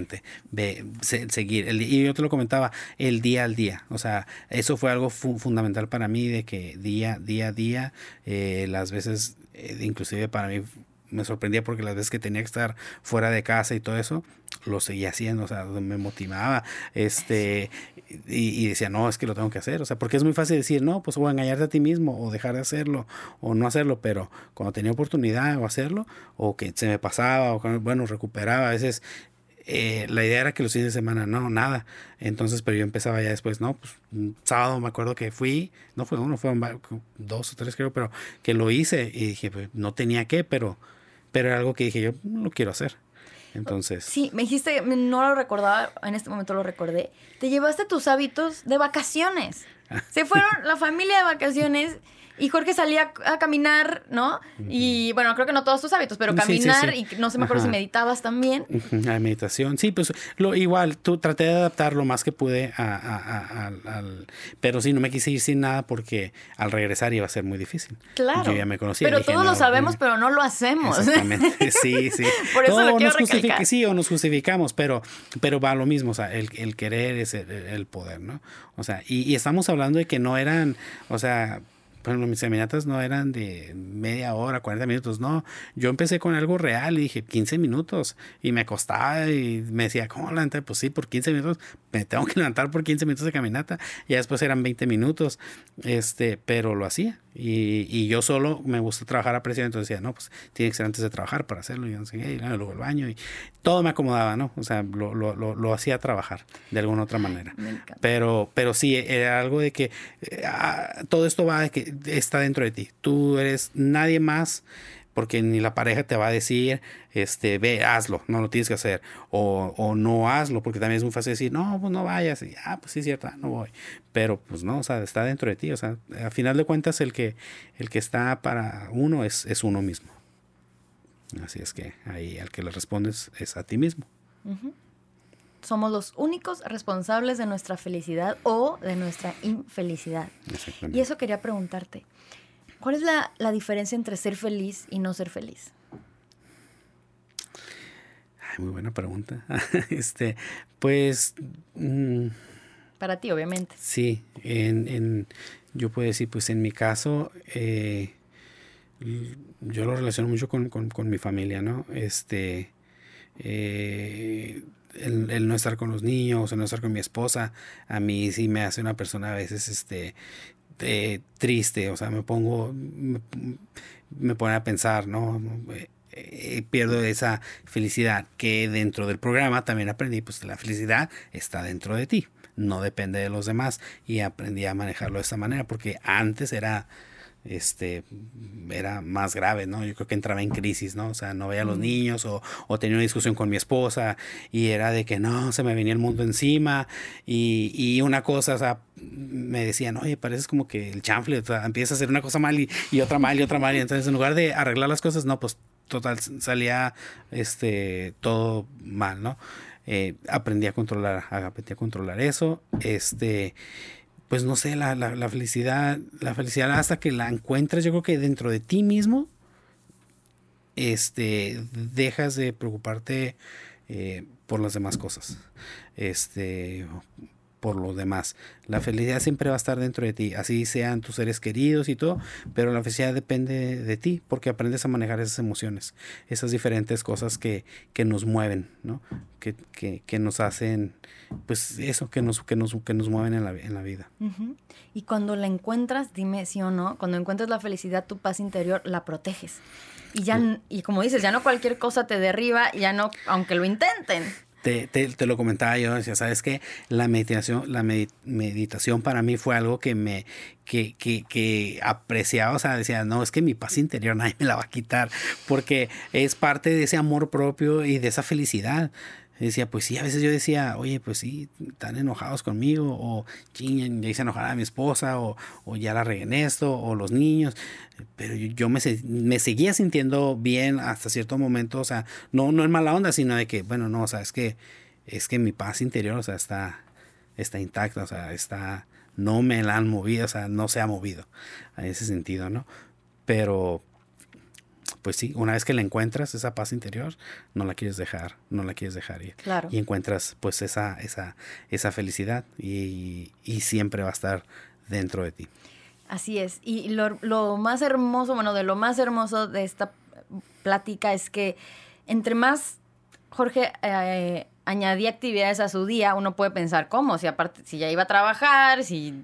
ve, se, seguir. El, y yo te lo comentaba, el día al día. O sea, eso fue algo fu fundamental para mí, de que día, día a día, eh, las veces, eh, inclusive para mí me sorprendía porque las veces que tenía que estar fuera de casa y todo eso, lo seguía haciendo, o sea, me motivaba, este, y, y, decía, no, es que lo tengo que hacer, o sea, porque es muy fácil decir, no, pues o engañarte a ti mismo, o dejar de hacerlo, o no hacerlo, pero cuando tenía oportunidad o hacerlo, o que se me pasaba, o bueno, recuperaba, a veces eh, la idea era que los fines de semana no, nada. Entonces, pero yo empezaba ya después, no, pues un sábado me acuerdo que fui, no fue uno, fueron dos o tres creo, pero que lo hice y dije, pues no tenía que, pero, pero era algo que dije, yo lo quiero hacer. Entonces. Sí, me dijiste, no lo recordaba, en este momento lo recordé. Te llevaste tus hábitos de vacaciones. Se fueron la familia de vacaciones y Jorge salía a caminar, ¿no? Uh -huh. Y bueno, creo que no todos tus hábitos, pero caminar sí, sí, sí. y no sé, me acuerdo si meditabas también. Uh -huh. La meditación, sí, pues lo igual, tú traté de adaptar lo más que pude a, a, a, al, pero sí, no me quise ir sin nada porque al regresar iba a ser muy difícil. Claro. Yo ya me conocía. Pero dije, todos no, lo sabemos, pero no lo hacemos. Exactamente, sí, sí. Por eso no, lo quiero nos. Sí, o nos justificamos, pero, pero va lo mismo, o sea, el, el querer es el, el, poder, ¿no? O sea, y, y estamos hablando de que no eran, o sea, Bueno, mis caminatas no eran de media hora, 40 minutos, no. Yo empecé con algo real y dije 15 minutos y me costaba y me decía, ¿cómo levantar? Pues sí, por 15 minutos me tengo que levantar por 15 minutos de caminata. Y después eran 20 minutos, este, pero lo hacía. Y, y yo solo me gusta trabajar a presión, entonces decía, no, pues tiene que ser antes de trabajar para hacerlo. Y no sé y luego el baño y todo me acomodaba, ¿no? O sea, lo, lo, lo, lo hacía trabajar de alguna otra manera. Pero, pero sí, era algo de que eh, ah, todo esto va de que está dentro de ti. Tú eres nadie más porque ni la pareja te va a decir, este, ve, hazlo, no lo tienes que hacer, o, o no hazlo, porque también es muy fácil decir, no, pues no vayas, y, ah, pues sí, es cierto, no voy, pero pues no, o sea, está dentro de ti, o sea, a final de cuentas el que, el que está para uno es, es uno mismo. Así es que ahí al que le respondes es a ti mismo. Somos los únicos responsables de nuestra felicidad o de nuestra infelicidad. Y eso quería preguntarte. ¿Cuál es la, la, diferencia entre ser feliz y no ser feliz? Ay, muy buena pregunta. este, pues. Mmm, Para ti, obviamente. Sí, en, en, yo puedo decir, pues en mi caso, eh, yo lo relaciono mucho con, con, con mi familia, ¿no? Este. Eh, el, el, no estar con los niños, el no estar con mi esposa, a mí sí me hace una persona a veces este, triste, o sea, me pongo, me, me pone a pensar, ¿no? Eh, pierdo esa felicidad que dentro del programa también aprendí, pues la felicidad está dentro de ti, no depende de los demás y aprendí a manejarlo de esta manera porque antes era este era más grave, ¿no? Yo creo que entraba en crisis, ¿no? O sea, no veía a los niños o, o, tenía una discusión con mi esposa y era de que no, se me venía el mundo encima y, y una cosa, o sea, me decían, oye, pareces como que el chanfle, o sea, empieza a hacer una cosa mal y, y, otra mal y otra mal y entonces en lugar de arreglar las cosas, no, pues total, salía este, todo mal, ¿no? Eh, aprendí a controlar, aprendí a controlar eso, este pues no sé, la, la, felicidad, la felicidad hasta que la encuentras, yo creo que dentro de ti mismo, este, dejas de preocuparte eh, por las demás cosas, este, por lo demás. La felicidad siempre va a estar dentro de ti, así sean tus seres queridos y todo, pero la felicidad depende de ti porque aprendes a manejar esas emociones, esas diferentes cosas que, que nos mueven, ¿no? Que, que, que, nos hacen, pues eso, que nos, que nos, que nos mueven en la, en la vida. Uh -huh. Y cuando la encuentras, dime sí o no, cuando encuentras la felicidad, tu paz interior, la proteges. Y ya, y como dices, ya no cualquier cosa te derriba, ya no, aunque lo intenten te, te, te, lo comentaba yo, decía, sabes que la meditación, la med meditación para mí fue algo que me, que, que, que, apreciaba, o sea, decía, no, es que mi paz interior nadie me la va a quitar, porque es parte de ese amor propio y de esa felicidad. Decía, pues sí, a veces yo decía, oye, pues sí, están enojados conmigo, o ching, ya hice enojar a mi esposa, o, o ya la regué en esto, o los niños, pero yo, yo me, me, seguía sintiendo bien hasta cierto momento, o sea, no, no en mala onda, sino de que, bueno, no, o sea, es que, es que mi paz interior, o sea, está, está intacta, o sea, está, no me la han movido, o sea, no se ha movido, a ese sentido, ¿no? Pero, pues sí, una vez que la encuentras, esa paz interior, no la quieres dejar, no la quieres dejar ir. Claro. Y encuentras pues esa, esa, esa felicidad y, y siempre va a estar dentro de ti. Así es. Y lo, lo, más hermoso, bueno, de lo más hermoso de esta plática es que entre más Jorge eh, añadía actividades a su día, uno puede pensar cómo, si aparte, si ya iba a trabajar, si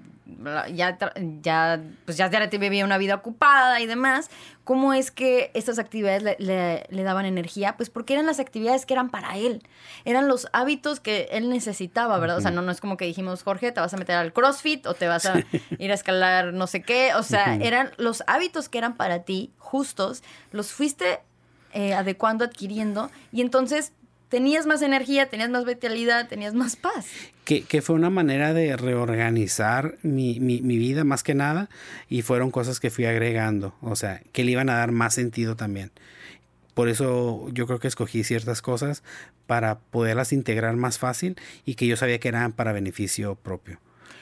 ya, ya, pues ya, ya vivía una vida ocupada y demás, ¿cómo es que estas actividades le, le, le, daban energía? Pues porque eran las actividades que eran para él, eran los hábitos que él necesitaba, ¿verdad? O sea, no, no es como que dijimos, Jorge, te vas a meter al CrossFit o te vas a ir a escalar no sé qué, o sea, eran los hábitos que eran para ti, justos, los fuiste eh, adecuando, adquiriendo, y entonces tenías más energía, tenías más vitalidad, tenías más paz. Que, que fue una manera de reorganizar mi, mi, mi, vida más que nada y fueron cosas que fui agregando, o sea, que le iban a dar más sentido también. Por eso yo creo que escogí ciertas cosas para poderlas integrar más fácil y que yo sabía que eran para beneficio propio.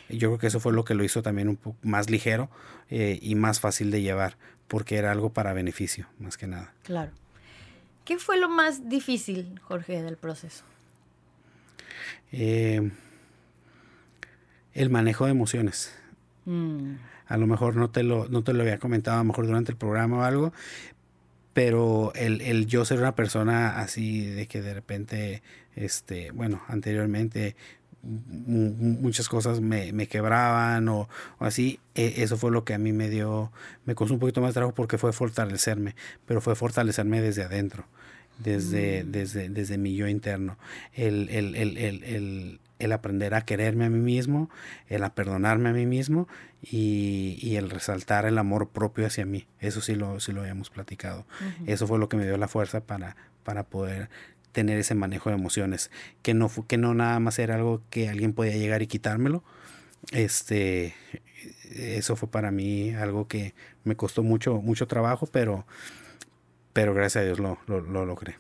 Yo creo que eso fue lo que lo hizo también un poco más ligero eh, y más fácil de llevar, porque era algo para beneficio, más que nada. Claro. ¿Qué fue lo más difícil, Jorge, del proceso? Eh, el manejo de emociones. Mm. A lo mejor no te lo, no te lo había comentado, a lo mejor durante el programa o algo, pero el, el, yo ser una persona así de que de repente, este, bueno, anteriormente muchas cosas me, me quebraban o, así, e, eso fue lo que a mí me dio, me costó un poquito más de trabajo porque fue fortalecerme, pero fue fortalecerme desde adentro, desde, mm. desde, desde mi yo interno, el, el, el, el, aprender a quererme a mí mismo, el a perdonarme a mí mismo y, y, el resaltar el amor propio hacia mí, eso sí lo, sí lo habíamos platicado, eso fue lo que me dio la fuerza para, para poder tener ese manejo de emociones, que no, que no nada más era algo que alguien podía llegar y quitármelo. Este, eso fue para mí algo que me costó mucho, mucho trabajo, pero, pero gracias a Dios lo, lo, lo logré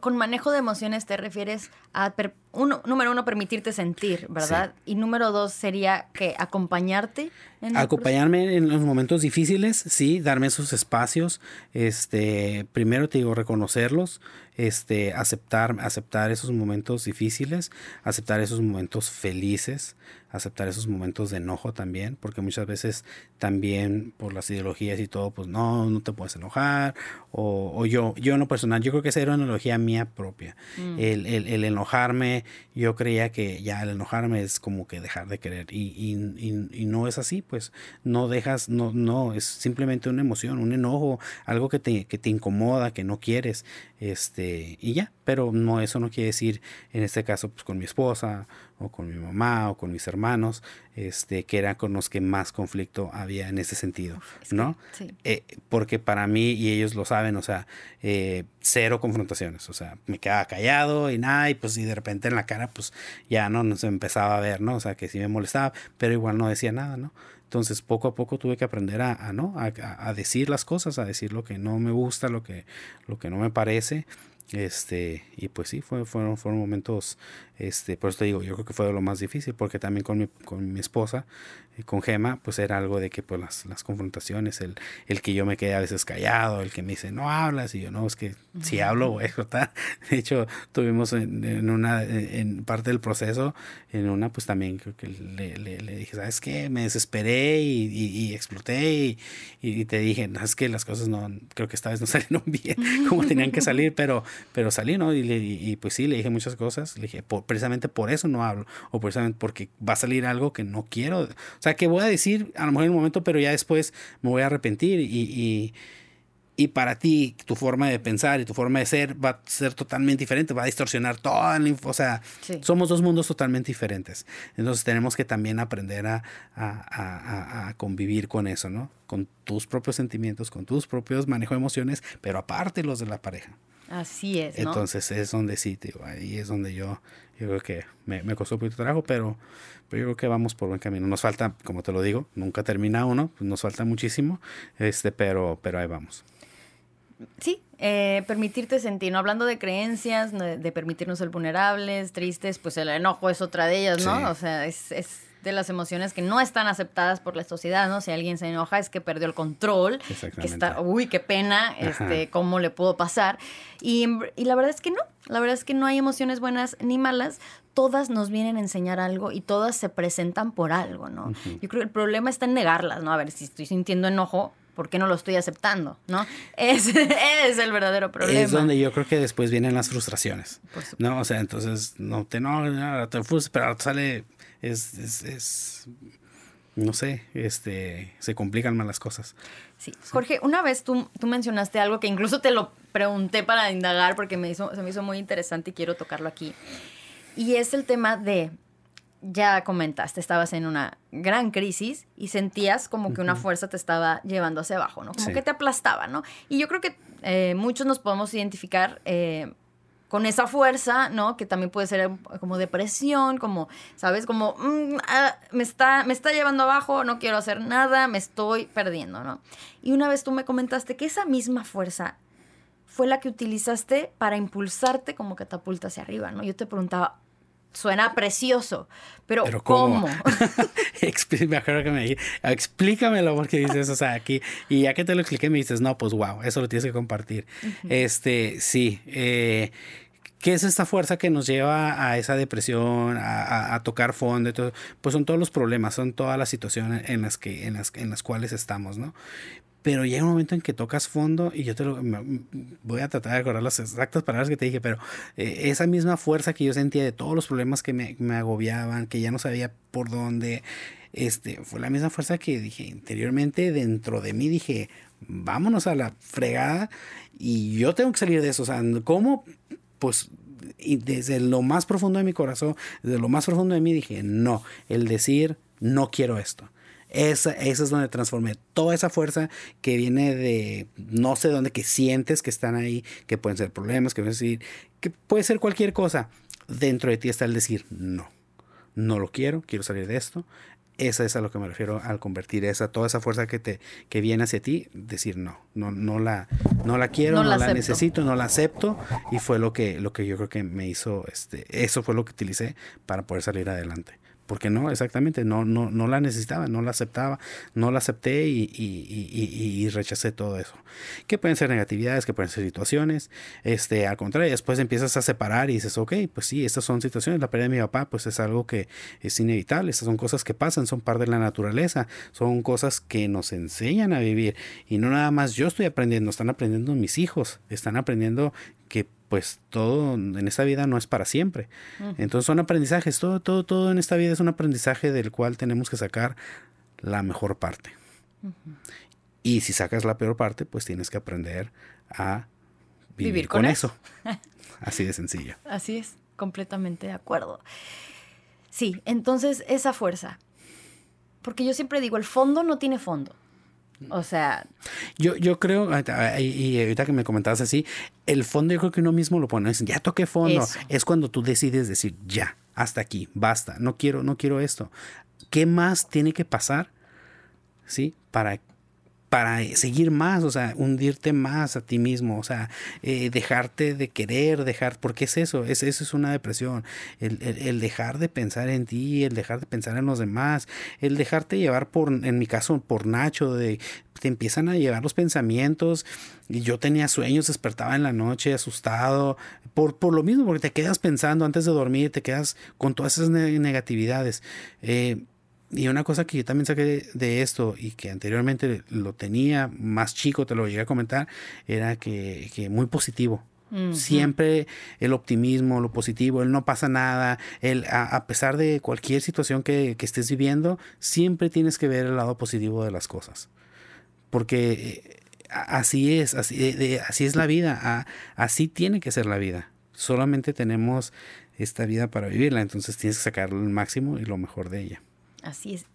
con manejo de emociones te refieres a, uno, número uno, permitirte sentir, ¿verdad? Y número dos sería que acompañarte. En Acompañarme en los momentos difíciles, sí, darme esos espacios. Este, primero te digo, reconocerlos, este, aceptar, aceptar esos momentos difíciles, aceptar esos momentos felices, aceptar esos momentos de enojo también, porque muchas veces también por las ideologías y todo, pues no, no te puedes enojar, o, o yo, yo en lo personal, yo creo que esa era una analogía mía propia, mm. el, el, el, enojarme, yo creía que ya el enojarme es como que dejar de querer, y, y, y, no es así, pues no dejas, no, no, es simplemente una emoción, un enojo, algo que te, que te incomoda, que no quieres, este, y ya, pero no, eso no quiere decir, en este caso, pues con mi esposa, o con mi mamá, o con mis hermanos, este, que era con los que más conflicto había en ese sentido, ¿no? sí. Eh, porque para mí, y ellos lo saben, o sea, eh, cero confrontaciones, o sea, me quedaba callado y nada, y pues y de repente en la cara, pues ya no, no se empezaba a ver, ¿no? O sea, que sí me molestaba, pero igual no decía nada, ¿no? Entonces poco a poco tuve que aprender a, ¿no? A, decir las cosas, a decir lo que no me gusta, lo que, lo que no me parece. Este, y pues sí, fue, fueron, fueron momentos, este, por eso te digo, yo creo que fue lo más difícil, porque también con mi, con mi esposa, con Gema, pues era algo de que pues las, las confrontaciones, el, el, que yo me quedé a veces callado, el que me dice, no hablas, y yo, no, es que si hablo voy a explotar. De hecho, tuvimos en, en, una, en parte del proceso, en una, pues también creo que le, le, le dije, ¿sabes qué? Me desesperé y, y, exploté y, y, te dije, no, es que las cosas no, creo que esta vez no salieron bien como tenían que salir, pero, pero salí, ¿no? Y, y, pues sí, le dije muchas cosas, le dije, precisamente por eso no hablo, o precisamente porque va a salir algo que no quiero o sea, que voy a decir a lo mejor en un momento, pero ya después me voy a arrepentir y, y, para ti tu forma de pensar y tu forma de ser va a ser totalmente diferente, va a distorsionar toda la O sea, somos dos mundos totalmente diferentes. Entonces tenemos que también aprender a, a, a, convivir con eso, ¿no? Con tus propios sentimientos, con tus propios manejos de emociones, pero aparte los de la pareja. Así es. ¿no? Entonces es donde sí, digo, ahí es donde yo, yo creo que me, me costó un poquito de trabajo, pero, pero, yo creo que vamos por buen camino. Nos falta, como te lo digo, nunca termina uno, pues nos falta muchísimo, este, pero, pero ahí vamos. Sí, eh, permitirte sentir, ¿no? Hablando de creencias, de, permitirnos ser vulnerables, tristes, pues el enojo es otra de ellas, ¿no? O sea, es, es de las emociones que no están aceptadas por la sociedad, ¿no? Si alguien se enoja es que perdió el control, que está, uy, qué pena, este, cómo le pudo pasar. Y, y la verdad es que no, la verdad es que no hay emociones buenas ni malas, todas nos vienen a enseñar algo y todas se presentan por algo, ¿no? Yo creo que el problema está en negarlas, ¿no? A ver, si estoy sintiendo enojo, ¿por qué no lo estoy aceptando? ¿No? Ese es el verdadero problema. Es donde yo creo que después vienen las frustraciones. No, o sea, entonces no te no, no te frustras, pero sale es, es, es, no sé, este, se complican más las cosas. Sí. Jorge, una vez tú, tú mencionaste algo que incluso te lo pregunté para indagar porque me hizo, se me hizo muy interesante y quiero tocarlo aquí. Y es el tema de, ya comentaste, estabas en una gran crisis y sentías como que una fuerza te estaba llevando hacia abajo, ¿no? Como que te aplastaba, ¿no? Y yo creo que eh, muchos nos podemos identificar eh, con esa fuerza, ¿no? Que también puede ser como depresión, como, ¿sabes? Como, mm, ah, me, está, me está llevando abajo, no quiero hacer nada, me estoy perdiendo, ¿no? Y una vez tú me comentaste que esa misma fuerza fue la que utilizaste para impulsarte como catapulta hacia arriba, ¿no? Yo te preguntaba, suena precioso, pero, ¿cómo? explícamelo porque dices, o sea, aquí, y ya que te lo expliqué, me dices, no, pues wow, eso lo tienes que compartir. Este, sí, eh, ¿Qué es esta fuerza que nos lleva a esa depresión, a, tocar fondo? Y todo? Pues son todos los problemas, son todas las situaciones en las, que, en las, en las cuales estamos, ¿no? Pero llega un momento en que tocas fondo y yo te lo voy a tratar de recordar las exactas palabras que te dije, pero eh, esa misma fuerza que yo sentía de todos los problemas que me, agobiaban, que ya no sabía por dónde, este, fue la misma fuerza que dije interiormente dentro de mí, dije, vámonos a la fregada y yo tengo que salir de eso. O sea, ¿cómo? Pues desde lo más profundo de mi corazón, desde lo más profundo de mí dije, no, el decir, no quiero esto. Esa, esa es donde transformé toda esa fuerza que viene de no sé dónde, que sientes que están ahí, que pueden ser problemas, que pueden decir, que puede ser cualquier cosa. Dentro de ti está el decir, no, no lo quiero, quiero salir de esto. Esa es a lo que me refiero al convertir esa, toda esa fuerza que te, que viene hacia ti, decir no, no, no la, no la quiero, no, la, necesito, no la acepto. Y fue lo que, lo que yo creo que me hizo, este, eso fue lo que utilicé para poder salir adelante porque no, exactamente, no, no, no la necesitaba, no la aceptaba, no la acepté y, y, rechacé todo eso. Que pueden ser negatividades, que pueden ser situaciones, este, al contrario, después empiezas a separar y dices, ok, pues sí, estas son situaciones, la pérdida de mi papá, pues es algo que es inevitable, estas son cosas que pasan, son parte de la naturaleza, son cosas que nos enseñan a vivir. Y no nada más yo estoy aprendiendo, están aprendiendo mis hijos, están aprendiendo que pues todo en esta vida no es para siempre. Entonces son aprendizajes, todo, todo, todo en esta vida es un aprendizaje del cual tenemos que sacar la mejor parte. Y si sacas la peor parte, pues tienes que aprender a vivir, con, eso. Así de sencillo. Así es, completamente de acuerdo. Sí, entonces esa fuerza. Porque yo siempre digo, el fondo no tiene fondo. O sea. Yo, yo creo, y ahorita que me comentabas así, el fondo yo creo que uno mismo lo pone, ya toqué fondo. Es cuando tú decides decir, ya, hasta aquí, basta, no quiero, no quiero esto. ¿Qué más tiene que pasar? ¿Sí? Para para seguir más, o sea, hundirte más a ti mismo, o sea, eh, dejarte de querer, dejar, porque es eso, es, eso es una depresión, el, el, dejar de pensar en ti, el dejar de pensar en los demás, el dejarte llevar por, en mi caso, por Nacho, de te empiezan a llegar los pensamientos y yo tenía sueños, despertaba en la noche asustado, por, por lo mismo, porque te quedas pensando antes de dormir, te quedas con todas esas negatividades. Eh, y una cosa que yo también saqué de, esto y que anteriormente lo tenía más chico, te lo llegué a comentar, era que, que muy positivo. Siempre el optimismo, lo positivo, el no pasa nada, el, a, pesar de cualquier situación que, que, estés viviendo, siempre tienes que ver el lado positivo de las cosas. Porque eh, así es, así, así es la vida, así tiene que ser la vida. Solamente tenemos esta vida para vivirla, entonces tienes que sacar el máximo y lo mejor de ella. Así es.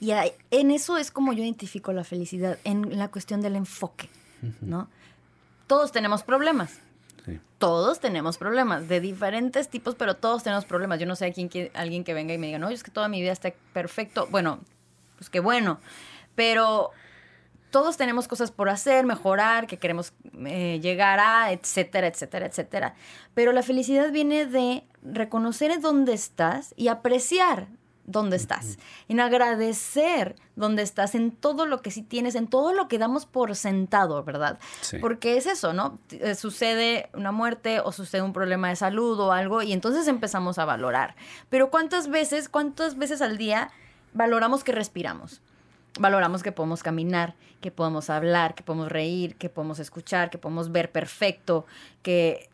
Y en eso es como yo identifico la felicidad, en la cuestión del enfoque, ¿no? Todos tenemos problemas. Todos tenemos problemas de diferentes tipos, pero todos tenemos problemas. Yo no sé a quién, alguien que venga y me diga, no, es que toda mi vida está perfecto. Bueno, pues qué bueno. Pero todos tenemos cosas por hacer, mejorar, que queremos eh, llegar a, etcétera, etcétera, etcétera. Pero la felicidad viene de reconocer dónde estás y apreciar dónde estás, en agradecer dónde estás, en todo lo que sí tienes, en todo lo que damos por sentado, ¿verdad? Porque es eso, ¿no? Eh, sucede una muerte o sucede un problema de salud o algo y entonces empezamos a valorar. Pero ¿cuántas veces, cuántas veces al día valoramos que respiramos? Valoramos que podemos caminar, que podemos hablar, que podemos reír, que podemos escuchar, que podemos ver perfecto, que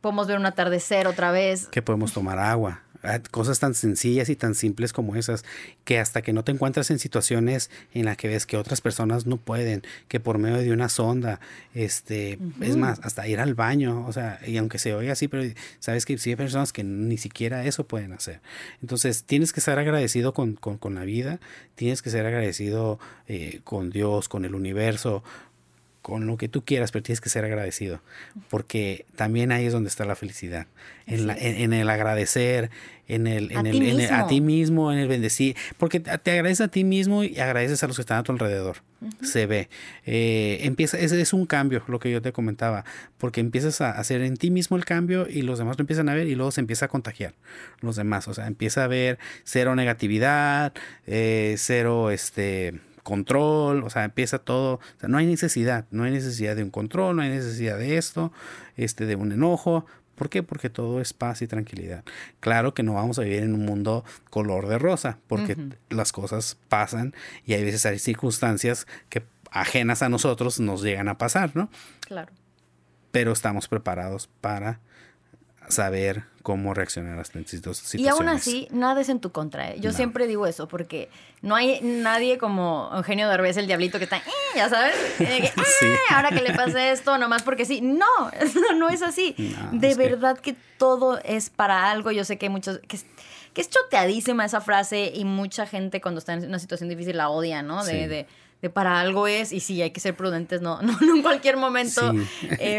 podemos ver un atardecer otra vez. Que podemos tomar agua. Ah, cosas tan sencillas y tan simples como esas, que hasta que no te encuentras en situaciones en las que ves que otras personas no pueden, que por medio de una sonda, este, es más, hasta ir al baño, o sea, y aunque se oiga así, pero sabes que sí hay personas que ni siquiera eso pueden hacer. Entonces, tienes que ser agradecido con, con, la vida, tienes que ser agradecido eh, con Dios, con el universo, con lo que tú quieras, pero tienes que ser agradecido, porque también ahí es donde está la felicidad, en, el agradecer, en el, en, el, a ti mismo, en el bendecir, porque te agradeces a ti mismo y agradeces a los que están a tu alrededor, se ve. Eh, empieza, es, es un cambio, lo que yo te comentaba, porque empiezas a hacer en ti mismo el cambio y los demás lo empiezan a ver y luego se empieza a contagiar los demás, o sea, empieza a ver cero negatividad, eh, cero, este control, o sea, empieza todo, o sea, no hay necesidad, no hay necesidad de un control, no hay necesidad de esto, este, de un enojo, ¿Por qué? Porque todo es paz y tranquilidad. Claro que no vamos a vivir en un mundo color de rosa, porque las cosas pasan y hay veces hay circunstancias que ajenas a nosotros nos llegan a pasar, ¿no? Claro. Pero estamos preparados para saber cómo reaccionar a las situaciones. Y aún así, nada es en tu contra. ¿eh? Yo siempre digo eso, porque no hay nadie como Eugenio Derbez, el diablito que está, eh", ya sabes, eh, ahora que le pase esto, nomás porque sí. No, no es así. de verdad que... todo es para algo. Yo sé que hay muchos... Que, que es choteadísima esa frase y mucha gente cuando está en una situación difícil la odia, ¿no? De, de, de, para algo es, y sí, hay que ser prudentes, no, no, en cualquier momento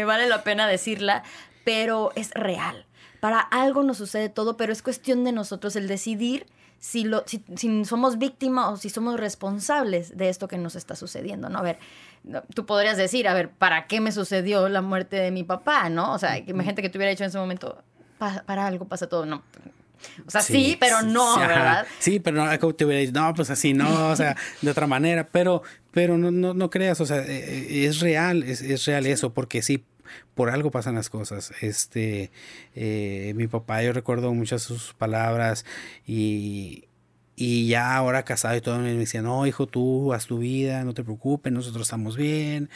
vale la pena decirla, pero es real. Para algo nos sucede todo, pero es cuestión de nosotros el decidir si, lo, si, somos víctimas o si somos responsables de esto que nos está sucediendo, ¿no? A ver, tú podrías decir, a ver, ¿para qué me sucedió la muerte de mi papá, no? O sea, imagínate que te hubiera dicho en ese momento, para, algo pasa todo, no. O sea, sí, pero no, ¿verdad? Sí, pero no, te hubiera dicho, no, pues así, no, o sea, de otra manera, pero, pero no, no, no creas, o sea, eh, eh, es real, es, es real eso, porque sí, por algo pasan las cosas. Este, eh, mi papá, yo recuerdo muchas sus palabras y, y ya ahora casado y todo, me decía, no, hijo, tú haz tu vida, no te preocupes, nosotros estamos bien.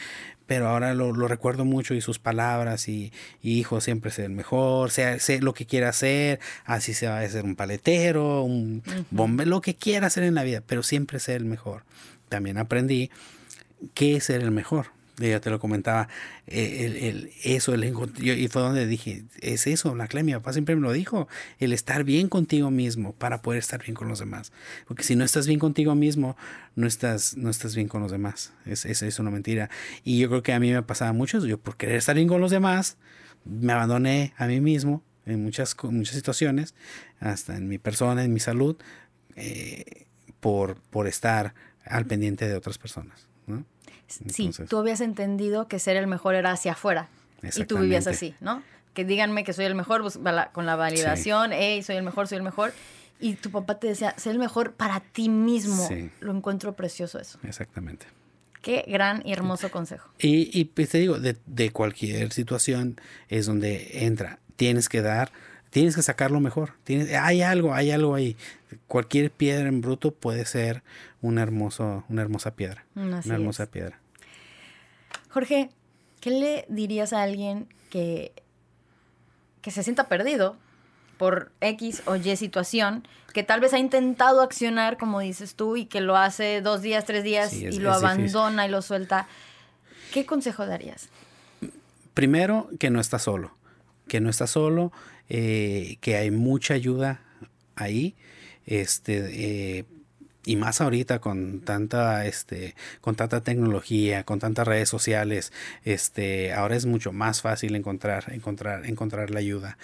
Pero ahora lo, recuerdo mucho y sus palabras y, hijo, siempre sé el mejor, sea, sé lo que quiera hacer, así se va a ser un paletero, un bombe, lo que quiera hacer en la vida, pero siempre ser el mejor. También aprendí qué es ser el mejor ya te lo comentaba, eh, el, el, eso, el, y fue donde dije, es eso, la clave, mi papá siempre me lo dijo, el estar bien contigo mismo para poder estar bien con los demás. Porque si no estás bien contigo mismo, no estás, no estás bien con los demás. Es, es, es una mentira. Y yo creo que a mí me pasaba mucho, yo por querer estar bien con los demás, me abandoné a mí mismo en muchas, muchas situaciones, hasta en mi persona, en mi salud, eh, por, por estar al pendiente de otras personas. ¿no? Sí, tú habías entendido que ser el mejor era hacia afuera. Y tú vivías así, ¿no? Que díganme que soy el mejor pues, con la validación, hey, soy el mejor, soy el mejor. Y tu papá te decía, ser el mejor para ti mismo. Lo encuentro precioso eso. Exactamente. Qué gran y hermoso consejo. Y, y pues te digo, de, de, cualquier situación es donde entra. Tienes que dar, tienes que sacar lo mejor. Tienes, hay algo, hay algo ahí. Cualquier piedra en bruto puede ser una, hermoso, una hermosa piedra. una hermosa piedra. Jorge, ¿qué le dirías a alguien que, que se sienta perdido por X o Y situación, que tal vez ha intentado accionar, como dices tú, y que lo hace dos días, tres días y lo abandona y lo suelta? ¿Qué consejo darías? Primero, que no está solo, que no está solo, eh, que hay mucha ayuda ahí. Este, eh, y más ahorita con tanta este con tanta tecnología con tantas redes sociales este ahora es mucho más fácil encontrar encontrar encontrar la ayuda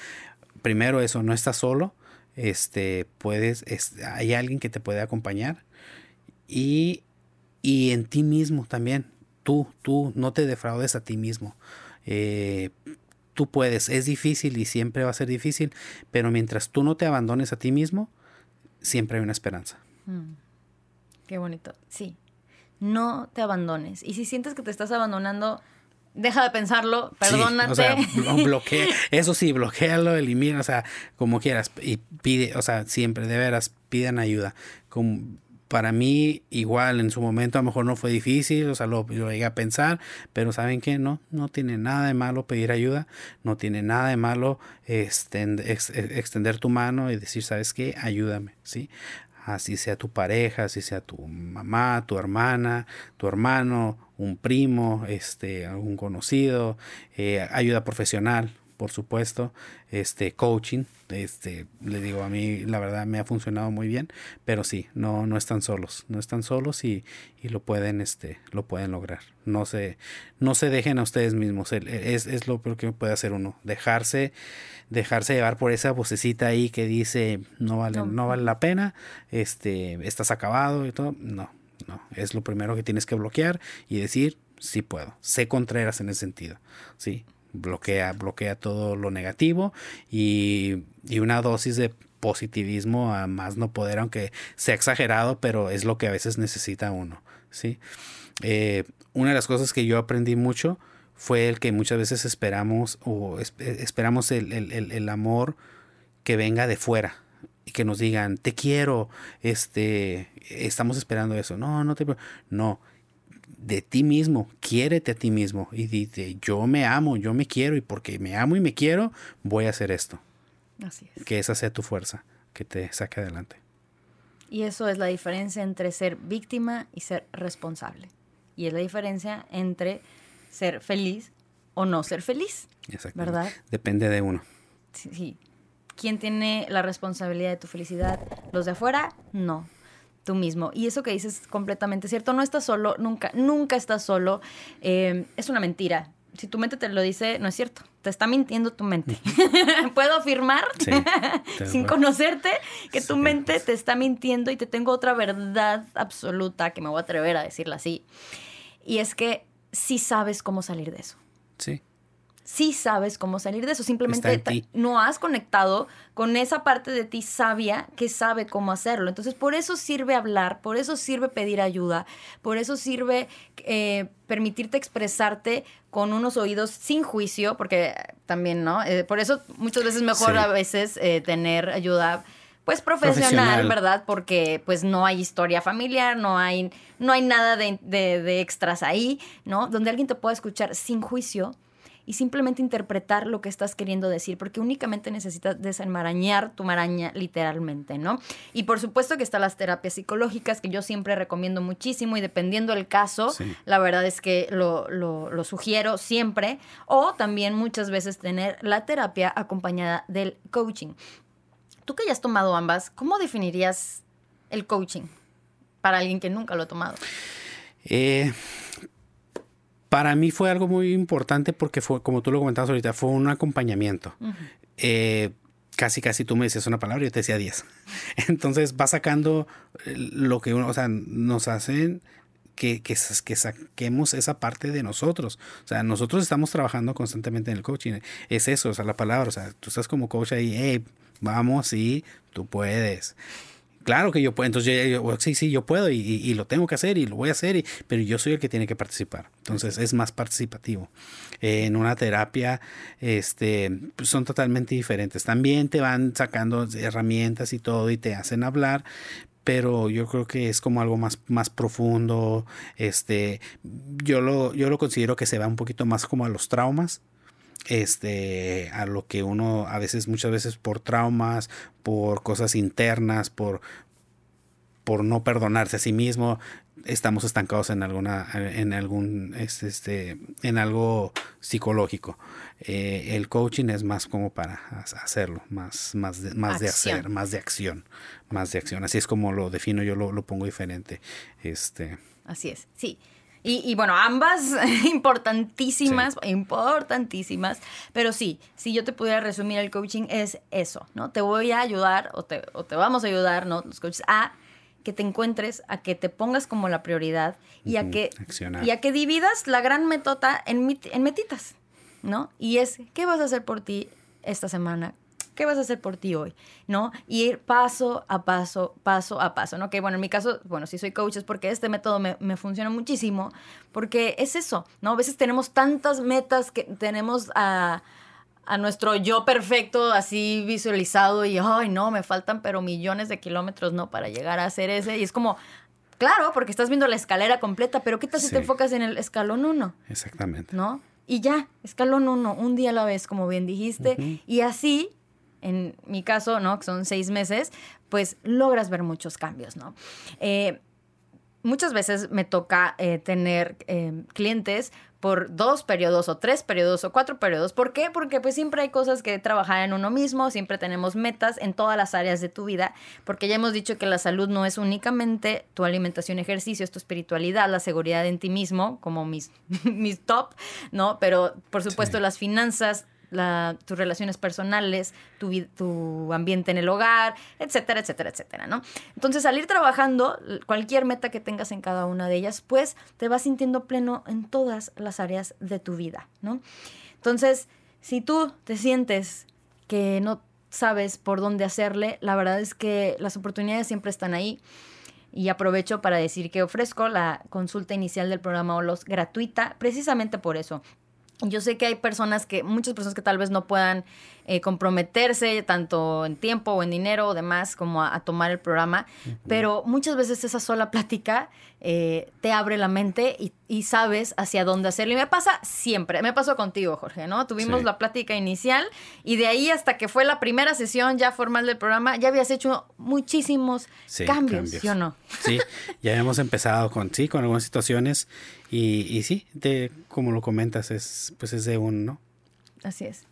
primero eso no estás solo este puedes hay alguien que te puede acompañar y y en ti mismo también tú tú no te defraudes a ti mismo eh, tú puedes es difícil y siempre va a ser difícil pero mientras tú no te abandones a ti mismo siempre hay una esperanza mm. Qué bonito. Sí. No te abandones. Y si sientes que te estás abandonando, deja de pensarlo, perdónate. o sea, bloquea, eso sí, bloquealo, elimina, o sea, como quieras. Y pide, o sea, siempre, de veras, pidan ayuda. Como, para mí, igual, en su momento a lo mejor no fue difícil, o sea, lo, llegué a pensar, pero ¿saben qué? No, no tiene nada de malo pedir ayuda, no tiene nada de malo extender, extender tu mano y decir, ¿sabes qué? Ayúdame, ¿sí? así sea tu pareja, así sea tu mamá, tu hermana, tu hermano, un primo, este, algún conocido, eh, ayuda profesional, por supuesto, este coaching, este, le digo a mí la verdad me ha funcionado muy bien, pero sí, no, no están solos, no están solos y, y lo pueden, este, lo pueden lograr. No se, no se dejen a ustedes mismos, es, es lo peor que puede hacer uno, dejarse, dejarse llevar por esa vocecita ahí que dice no vale, no, vale la pena, este, estás acabado y todo, no, no, es lo primero que tienes que bloquear y decir sí puedo, sé Contreras en ese sentido, sí, bloquea, bloquea todo lo negativo y, una dosis de positivismo a más no poder, aunque sea exagerado, pero es lo que a veces necesita uno. ¿sí? Eh, una de las cosas que yo aprendí mucho fue el que muchas veces esperamos o esperamos el, el, el, amor que venga de fuera y que nos digan te quiero este estamos esperando eso no no te no de ti mismo quiérete a ti mismo y dice yo me amo yo me quiero y porque me amo y me quiero voy a hacer esto así es que esa sea tu fuerza que te saque adelante y eso es la diferencia entre ser víctima y ser responsable y es la diferencia entre ser feliz o no ser feliz. ¿Verdad? Depende de uno. Sí, ¿Quién tiene la responsabilidad de tu felicidad? ¿Los de afuera? No. Tú mismo. Y eso que dices es completamente cierto. No estás solo, nunca, nunca estás solo. Eh, es una mentira. Si tu mente te lo dice, no es cierto. Te está mintiendo tu mente. Puedo afirmar, sin conocerte, que tu mente te está mintiendo y te tengo otra verdad absoluta que me voy a atrever a decirla así. Y es que sí sabes cómo salir de eso. Sí. Sí sabes cómo salir de eso. Simplemente no has conectado con esa parte de ti sabia que sabe cómo hacerlo. Entonces, por eso sirve hablar, por eso sirve pedir ayuda, por eso sirve eh, permitirte expresarte con unos oídos sin juicio, porque también, ¿no? Eh, por eso muchas veces mejor a veces eh, tener ayuda pues profesional, ¿verdad? Porque pues no hay historia familiar, no hay, no hay nada de, de, extras ahí, ¿no? Donde alguien te pueda escuchar sin juicio y simplemente interpretar lo que estás queriendo decir, porque únicamente necesitas desenmarañar tu maraña literalmente, ¿no? Y por supuesto que están las terapias psicológicas, que yo siempre recomiendo muchísimo y dependiendo del caso, la verdad es que lo, lo, lo sugiero siempre, o también muchas veces tener la terapia acompañada del coaching. Tú que ya has tomado ambas, ¿cómo definirías el coaching para alguien que nunca lo ha tomado? Eh, para mí fue algo muy importante porque fue, como tú lo comentabas ahorita, fue un acompañamiento. Eh, casi, casi tú me decías una palabra y yo te decía diez. Entonces va sacando eh, lo que uno, o sea, nos hacen que, que, que, saquemos esa parte de nosotros. O sea, nosotros estamos trabajando constantemente en el coaching. Es eso, o sea, la palabra. O sea, tú estás como coach ahí, hey, vamos, sí, tú puedes. Claro que yo puedo, entonces yo, sí, sí, yo puedo y, lo tengo que hacer y lo voy a hacer, pero yo soy el que tiene que participar. Entonces es más participativo. en una terapia este, pues, son totalmente diferentes. También te van sacando herramientas y todo y te hacen hablar, pero yo creo que es como algo más, más profundo. Este, yo lo, yo lo considero que se va un poquito más como a los traumas este a lo que uno a veces muchas veces por traumas por cosas internas por por no perdonarse a sí mismo estamos estancados en alguna en algún este en algo psicológico. Eh, el coaching es más como para hacerlo más más de, más de hacer más de acción más de acción. Así es como lo defino yo lo, lo pongo diferente este. Así es sí y, bueno, ambas importantísimas, importantísimas. Pero sí, si yo te pudiera resumir el coaching es eso, ¿no? Te voy a ayudar o te, o te vamos a ayudar, ¿no? Los coaches a que te encuentres, a que te pongas como la prioridad y, a, que, y a que dividas la gran metota en, en metitas, ¿no? Y es, ¿qué vas a hacer por ti esta semana? ¿Qué vas a hacer por ti hoy? ¿No? Y ir paso a paso, paso a paso, ¿no? Que bueno, en mi caso, bueno, si soy coach es porque este método me, me, funciona muchísimo, porque es eso, ¿no? A veces tenemos tantas metas que tenemos a, a nuestro yo perfecto así visualizado y, ay, no, me faltan pero millones de kilómetros, ¿no? Para llegar a hacer ese. Y es como, claro, porque estás viendo la escalera completa, pero ¿qué tal si te enfocas en el escalón uno? Exactamente. ¿No? Y ya, escalón uno, un día a la vez, como bien dijiste. Y así en mi caso, ¿no? Que son seis meses, pues logras ver muchos cambios, ¿no? Eh, muchas veces me toca eh, tener eh, clientes por dos periodos o tres periodos o cuatro periodos. ¿Por qué? Porque pues siempre hay cosas que trabajar en uno mismo, siempre tenemos metas en todas las áreas de tu vida, porque ya hemos dicho que la salud no es únicamente tu alimentación, ejercicio, es tu espiritualidad, la seguridad en ti mismo, como mis, mis top, ¿no? Pero por supuesto las finanzas, tus relaciones personales, tu, tu, ambiente en el hogar, etcétera, etcétera, etcétera, ¿no? Entonces, salir trabajando, cualquier meta que tengas en cada una de ellas, pues te vas sintiendo pleno en todas las áreas de tu vida, ¿no? Entonces, si tú te sientes que no sabes por dónde hacerle, la verdad es que las oportunidades siempre están ahí. Y aprovecho para decir que ofrezco la consulta inicial del programa OLOS gratuita, precisamente por eso, Yo sé que hay personas que, muchas personas que tal vez no puedan eh, comprometerse tanto en tiempo o en dinero o demás como a, tomar el programa, pero muchas veces esa sola plática eh, te abre la mente y, sabes hacia dónde hacerlo. Y me pasa siempre, me pasó contigo, Jorge, ¿no? Tuvimos la plática inicial y de ahí hasta que fue la primera sesión ya formal del programa, ya habías hecho muchísimos cambios, ¿sí o no? Sí, ya hemos empezado con, sí, con algunas situaciones y, y sí, de, como lo comentas, es, pues es de uno, ¿no? Así es.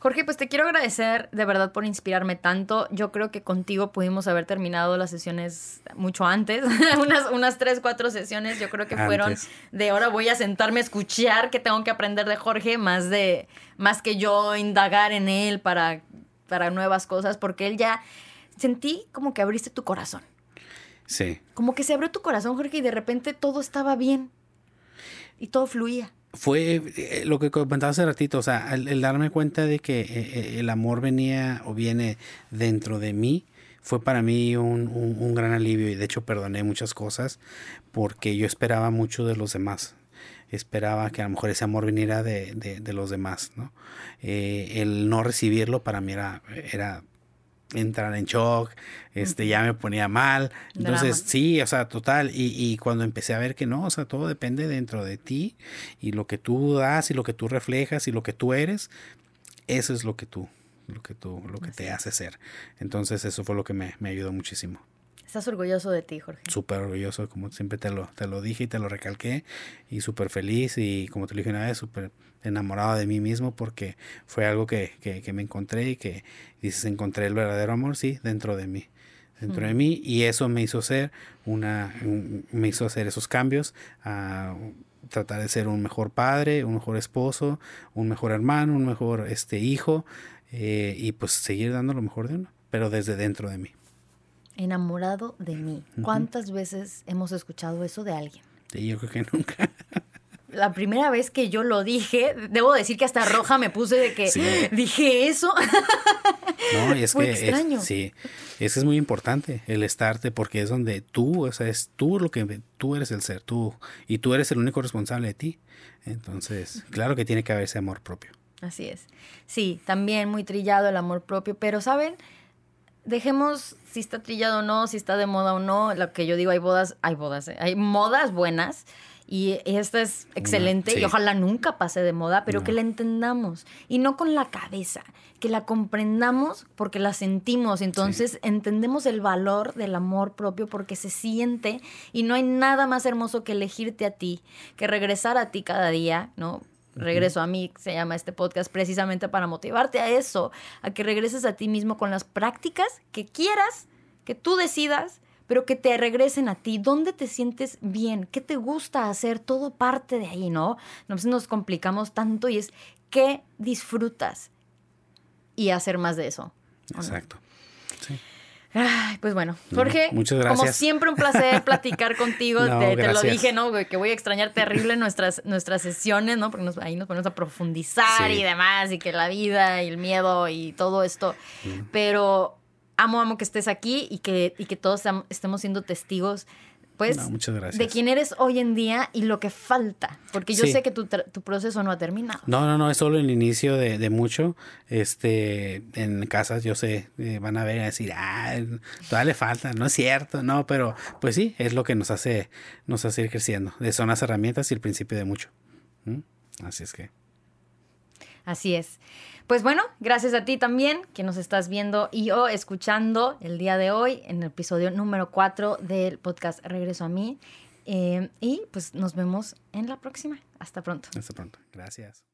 Jorge, pues te quiero agradecer de verdad por inspirarme tanto. Yo creo que contigo pudimos haber terminado las sesiones mucho antes, unas, unas tres, cuatro sesiones. Yo creo que fueron de ahora voy a sentarme a escuchar qué tengo que aprender de Jorge, más de más que yo indagar en él para, para nuevas cosas, porque él ya sentí como que abriste tu corazón. Sí. Como que se abrió tu corazón, Jorge, y de repente todo estaba bien y todo fluía fue eh, lo que comentaba hace ratito, o sea, el, darme cuenta de que eh, eh, el amor venía o viene dentro de mí, fue para mí un, gran alivio y de hecho perdoné muchas cosas porque yo esperaba mucho de los demás. Esperaba que a lo mejor ese amor viniera de, de, los demás, ¿no? el no recibirlo para mí era, era entrar en shock, este, ya me ponía mal. Entonces, sí, o sea, total. Y, y, cuando empecé a ver que no, o sea, todo depende dentro de ti y lo que tú das y lo que tú reflejas y lo que tú eres, eso es lo que tú, lo que tú, lo que te hace ser. Entonces, eso fue lo que me, me ayudó muchísimo. Estás orgulloso de ti, Jorge. Súper orgulloso, como siempre te lo, te lo dije y te lo recalqué. Y súper feliz y como te lo dije una vez, súper enamorado de mí mismo porque fue algo que, que, me encontré y que dices, encontré el verdadero amor, sí, dentro de mí. Dentro de mí. Y eso me hizo ser una, me hizo hacer esos cambios a tratar de ser un mejor padre, un mejor esposo, un mejor hermano, un mejor este hijo eh, y pues seguir dando lo mejor de uno, pero desde dentro de mí enamorado de mí. ¿Cuántas veces hemos escuchado eso de alguien? Sí, yo creo que nunca. La primera vez que yo lo dije, debo decir que hasta roja me puse de que dije eso. No, y es que extraño. sí, es muy importante, el estarte, porque es donde tú, o sea, es tú lo que tú eres el ser, tú, y tú eres el único responsable de ti. Entonces, claro que tiene que haber ese amor propio. Así es. Sí, también muy trillado el amor propio, pero ¿saben? dejemos si está trillado o no, si está de moda o no. Lo que yo digo, hay bodas, hay bodas, ¿eh? hay modas buenas. Y esta es excelente y ojalá nunca pase de moda, pero que la entendamos. Y no con la cabeza, que la comprendamos porque la sentimos. Entonces entendemos el valor del amor propio porque se siente y no hay nada más hermoso que elegirte a ti, que regresar a ti cada día, ¿no? Regreso a mí, se llama este podcast, precisamente para motivarte a eso, a que regreses a ti mismo con las prácticas que quieras, que tú decidas, pero que te regresen a ti. ¿Dónde te sientes bien? ¿Qué te gusta hacer? Todo parte de ahí, ¿no? Nos, nos complicamos tanto y es qué disfrutas y hacer más de eso. Exacto. Sí pues bueno, Jorge, muchas gracias. como siempre un placer platicar contigo. te, lo dije, ¿no? Que voy a extrañar terrible nuestras, nuestras sesiones, ¿no? Porque ahí nos ponemos a profundizar y demás, y que la vida y el miedo y todo esto. Pero amo, amo que estés aquí y que, y que todos estemos siendo testigos pues, de quién eres hoy en día y lo que falta, porque yo sé que tu, tu, proceso no ha terminado. No, no, no, es solo el inicio de, de mucho. Este, en casas, yo sé, eh, van a ver y decir, ah, todavía le falta, no es cierto, no, pero pues sí, es lo que nos hace, nos hace ir creciendo. Son las herramientas y el principio de mucho. Así es que. Así es. Pues bueno, gracias a ti también que nos estás viendo y o escuchando el día de hoy en el episodio número 4 del podcast Regreso a mí. Eh, y pues nos vemos en la próxima. Hasta pronto. Hasta pronto. Gracias.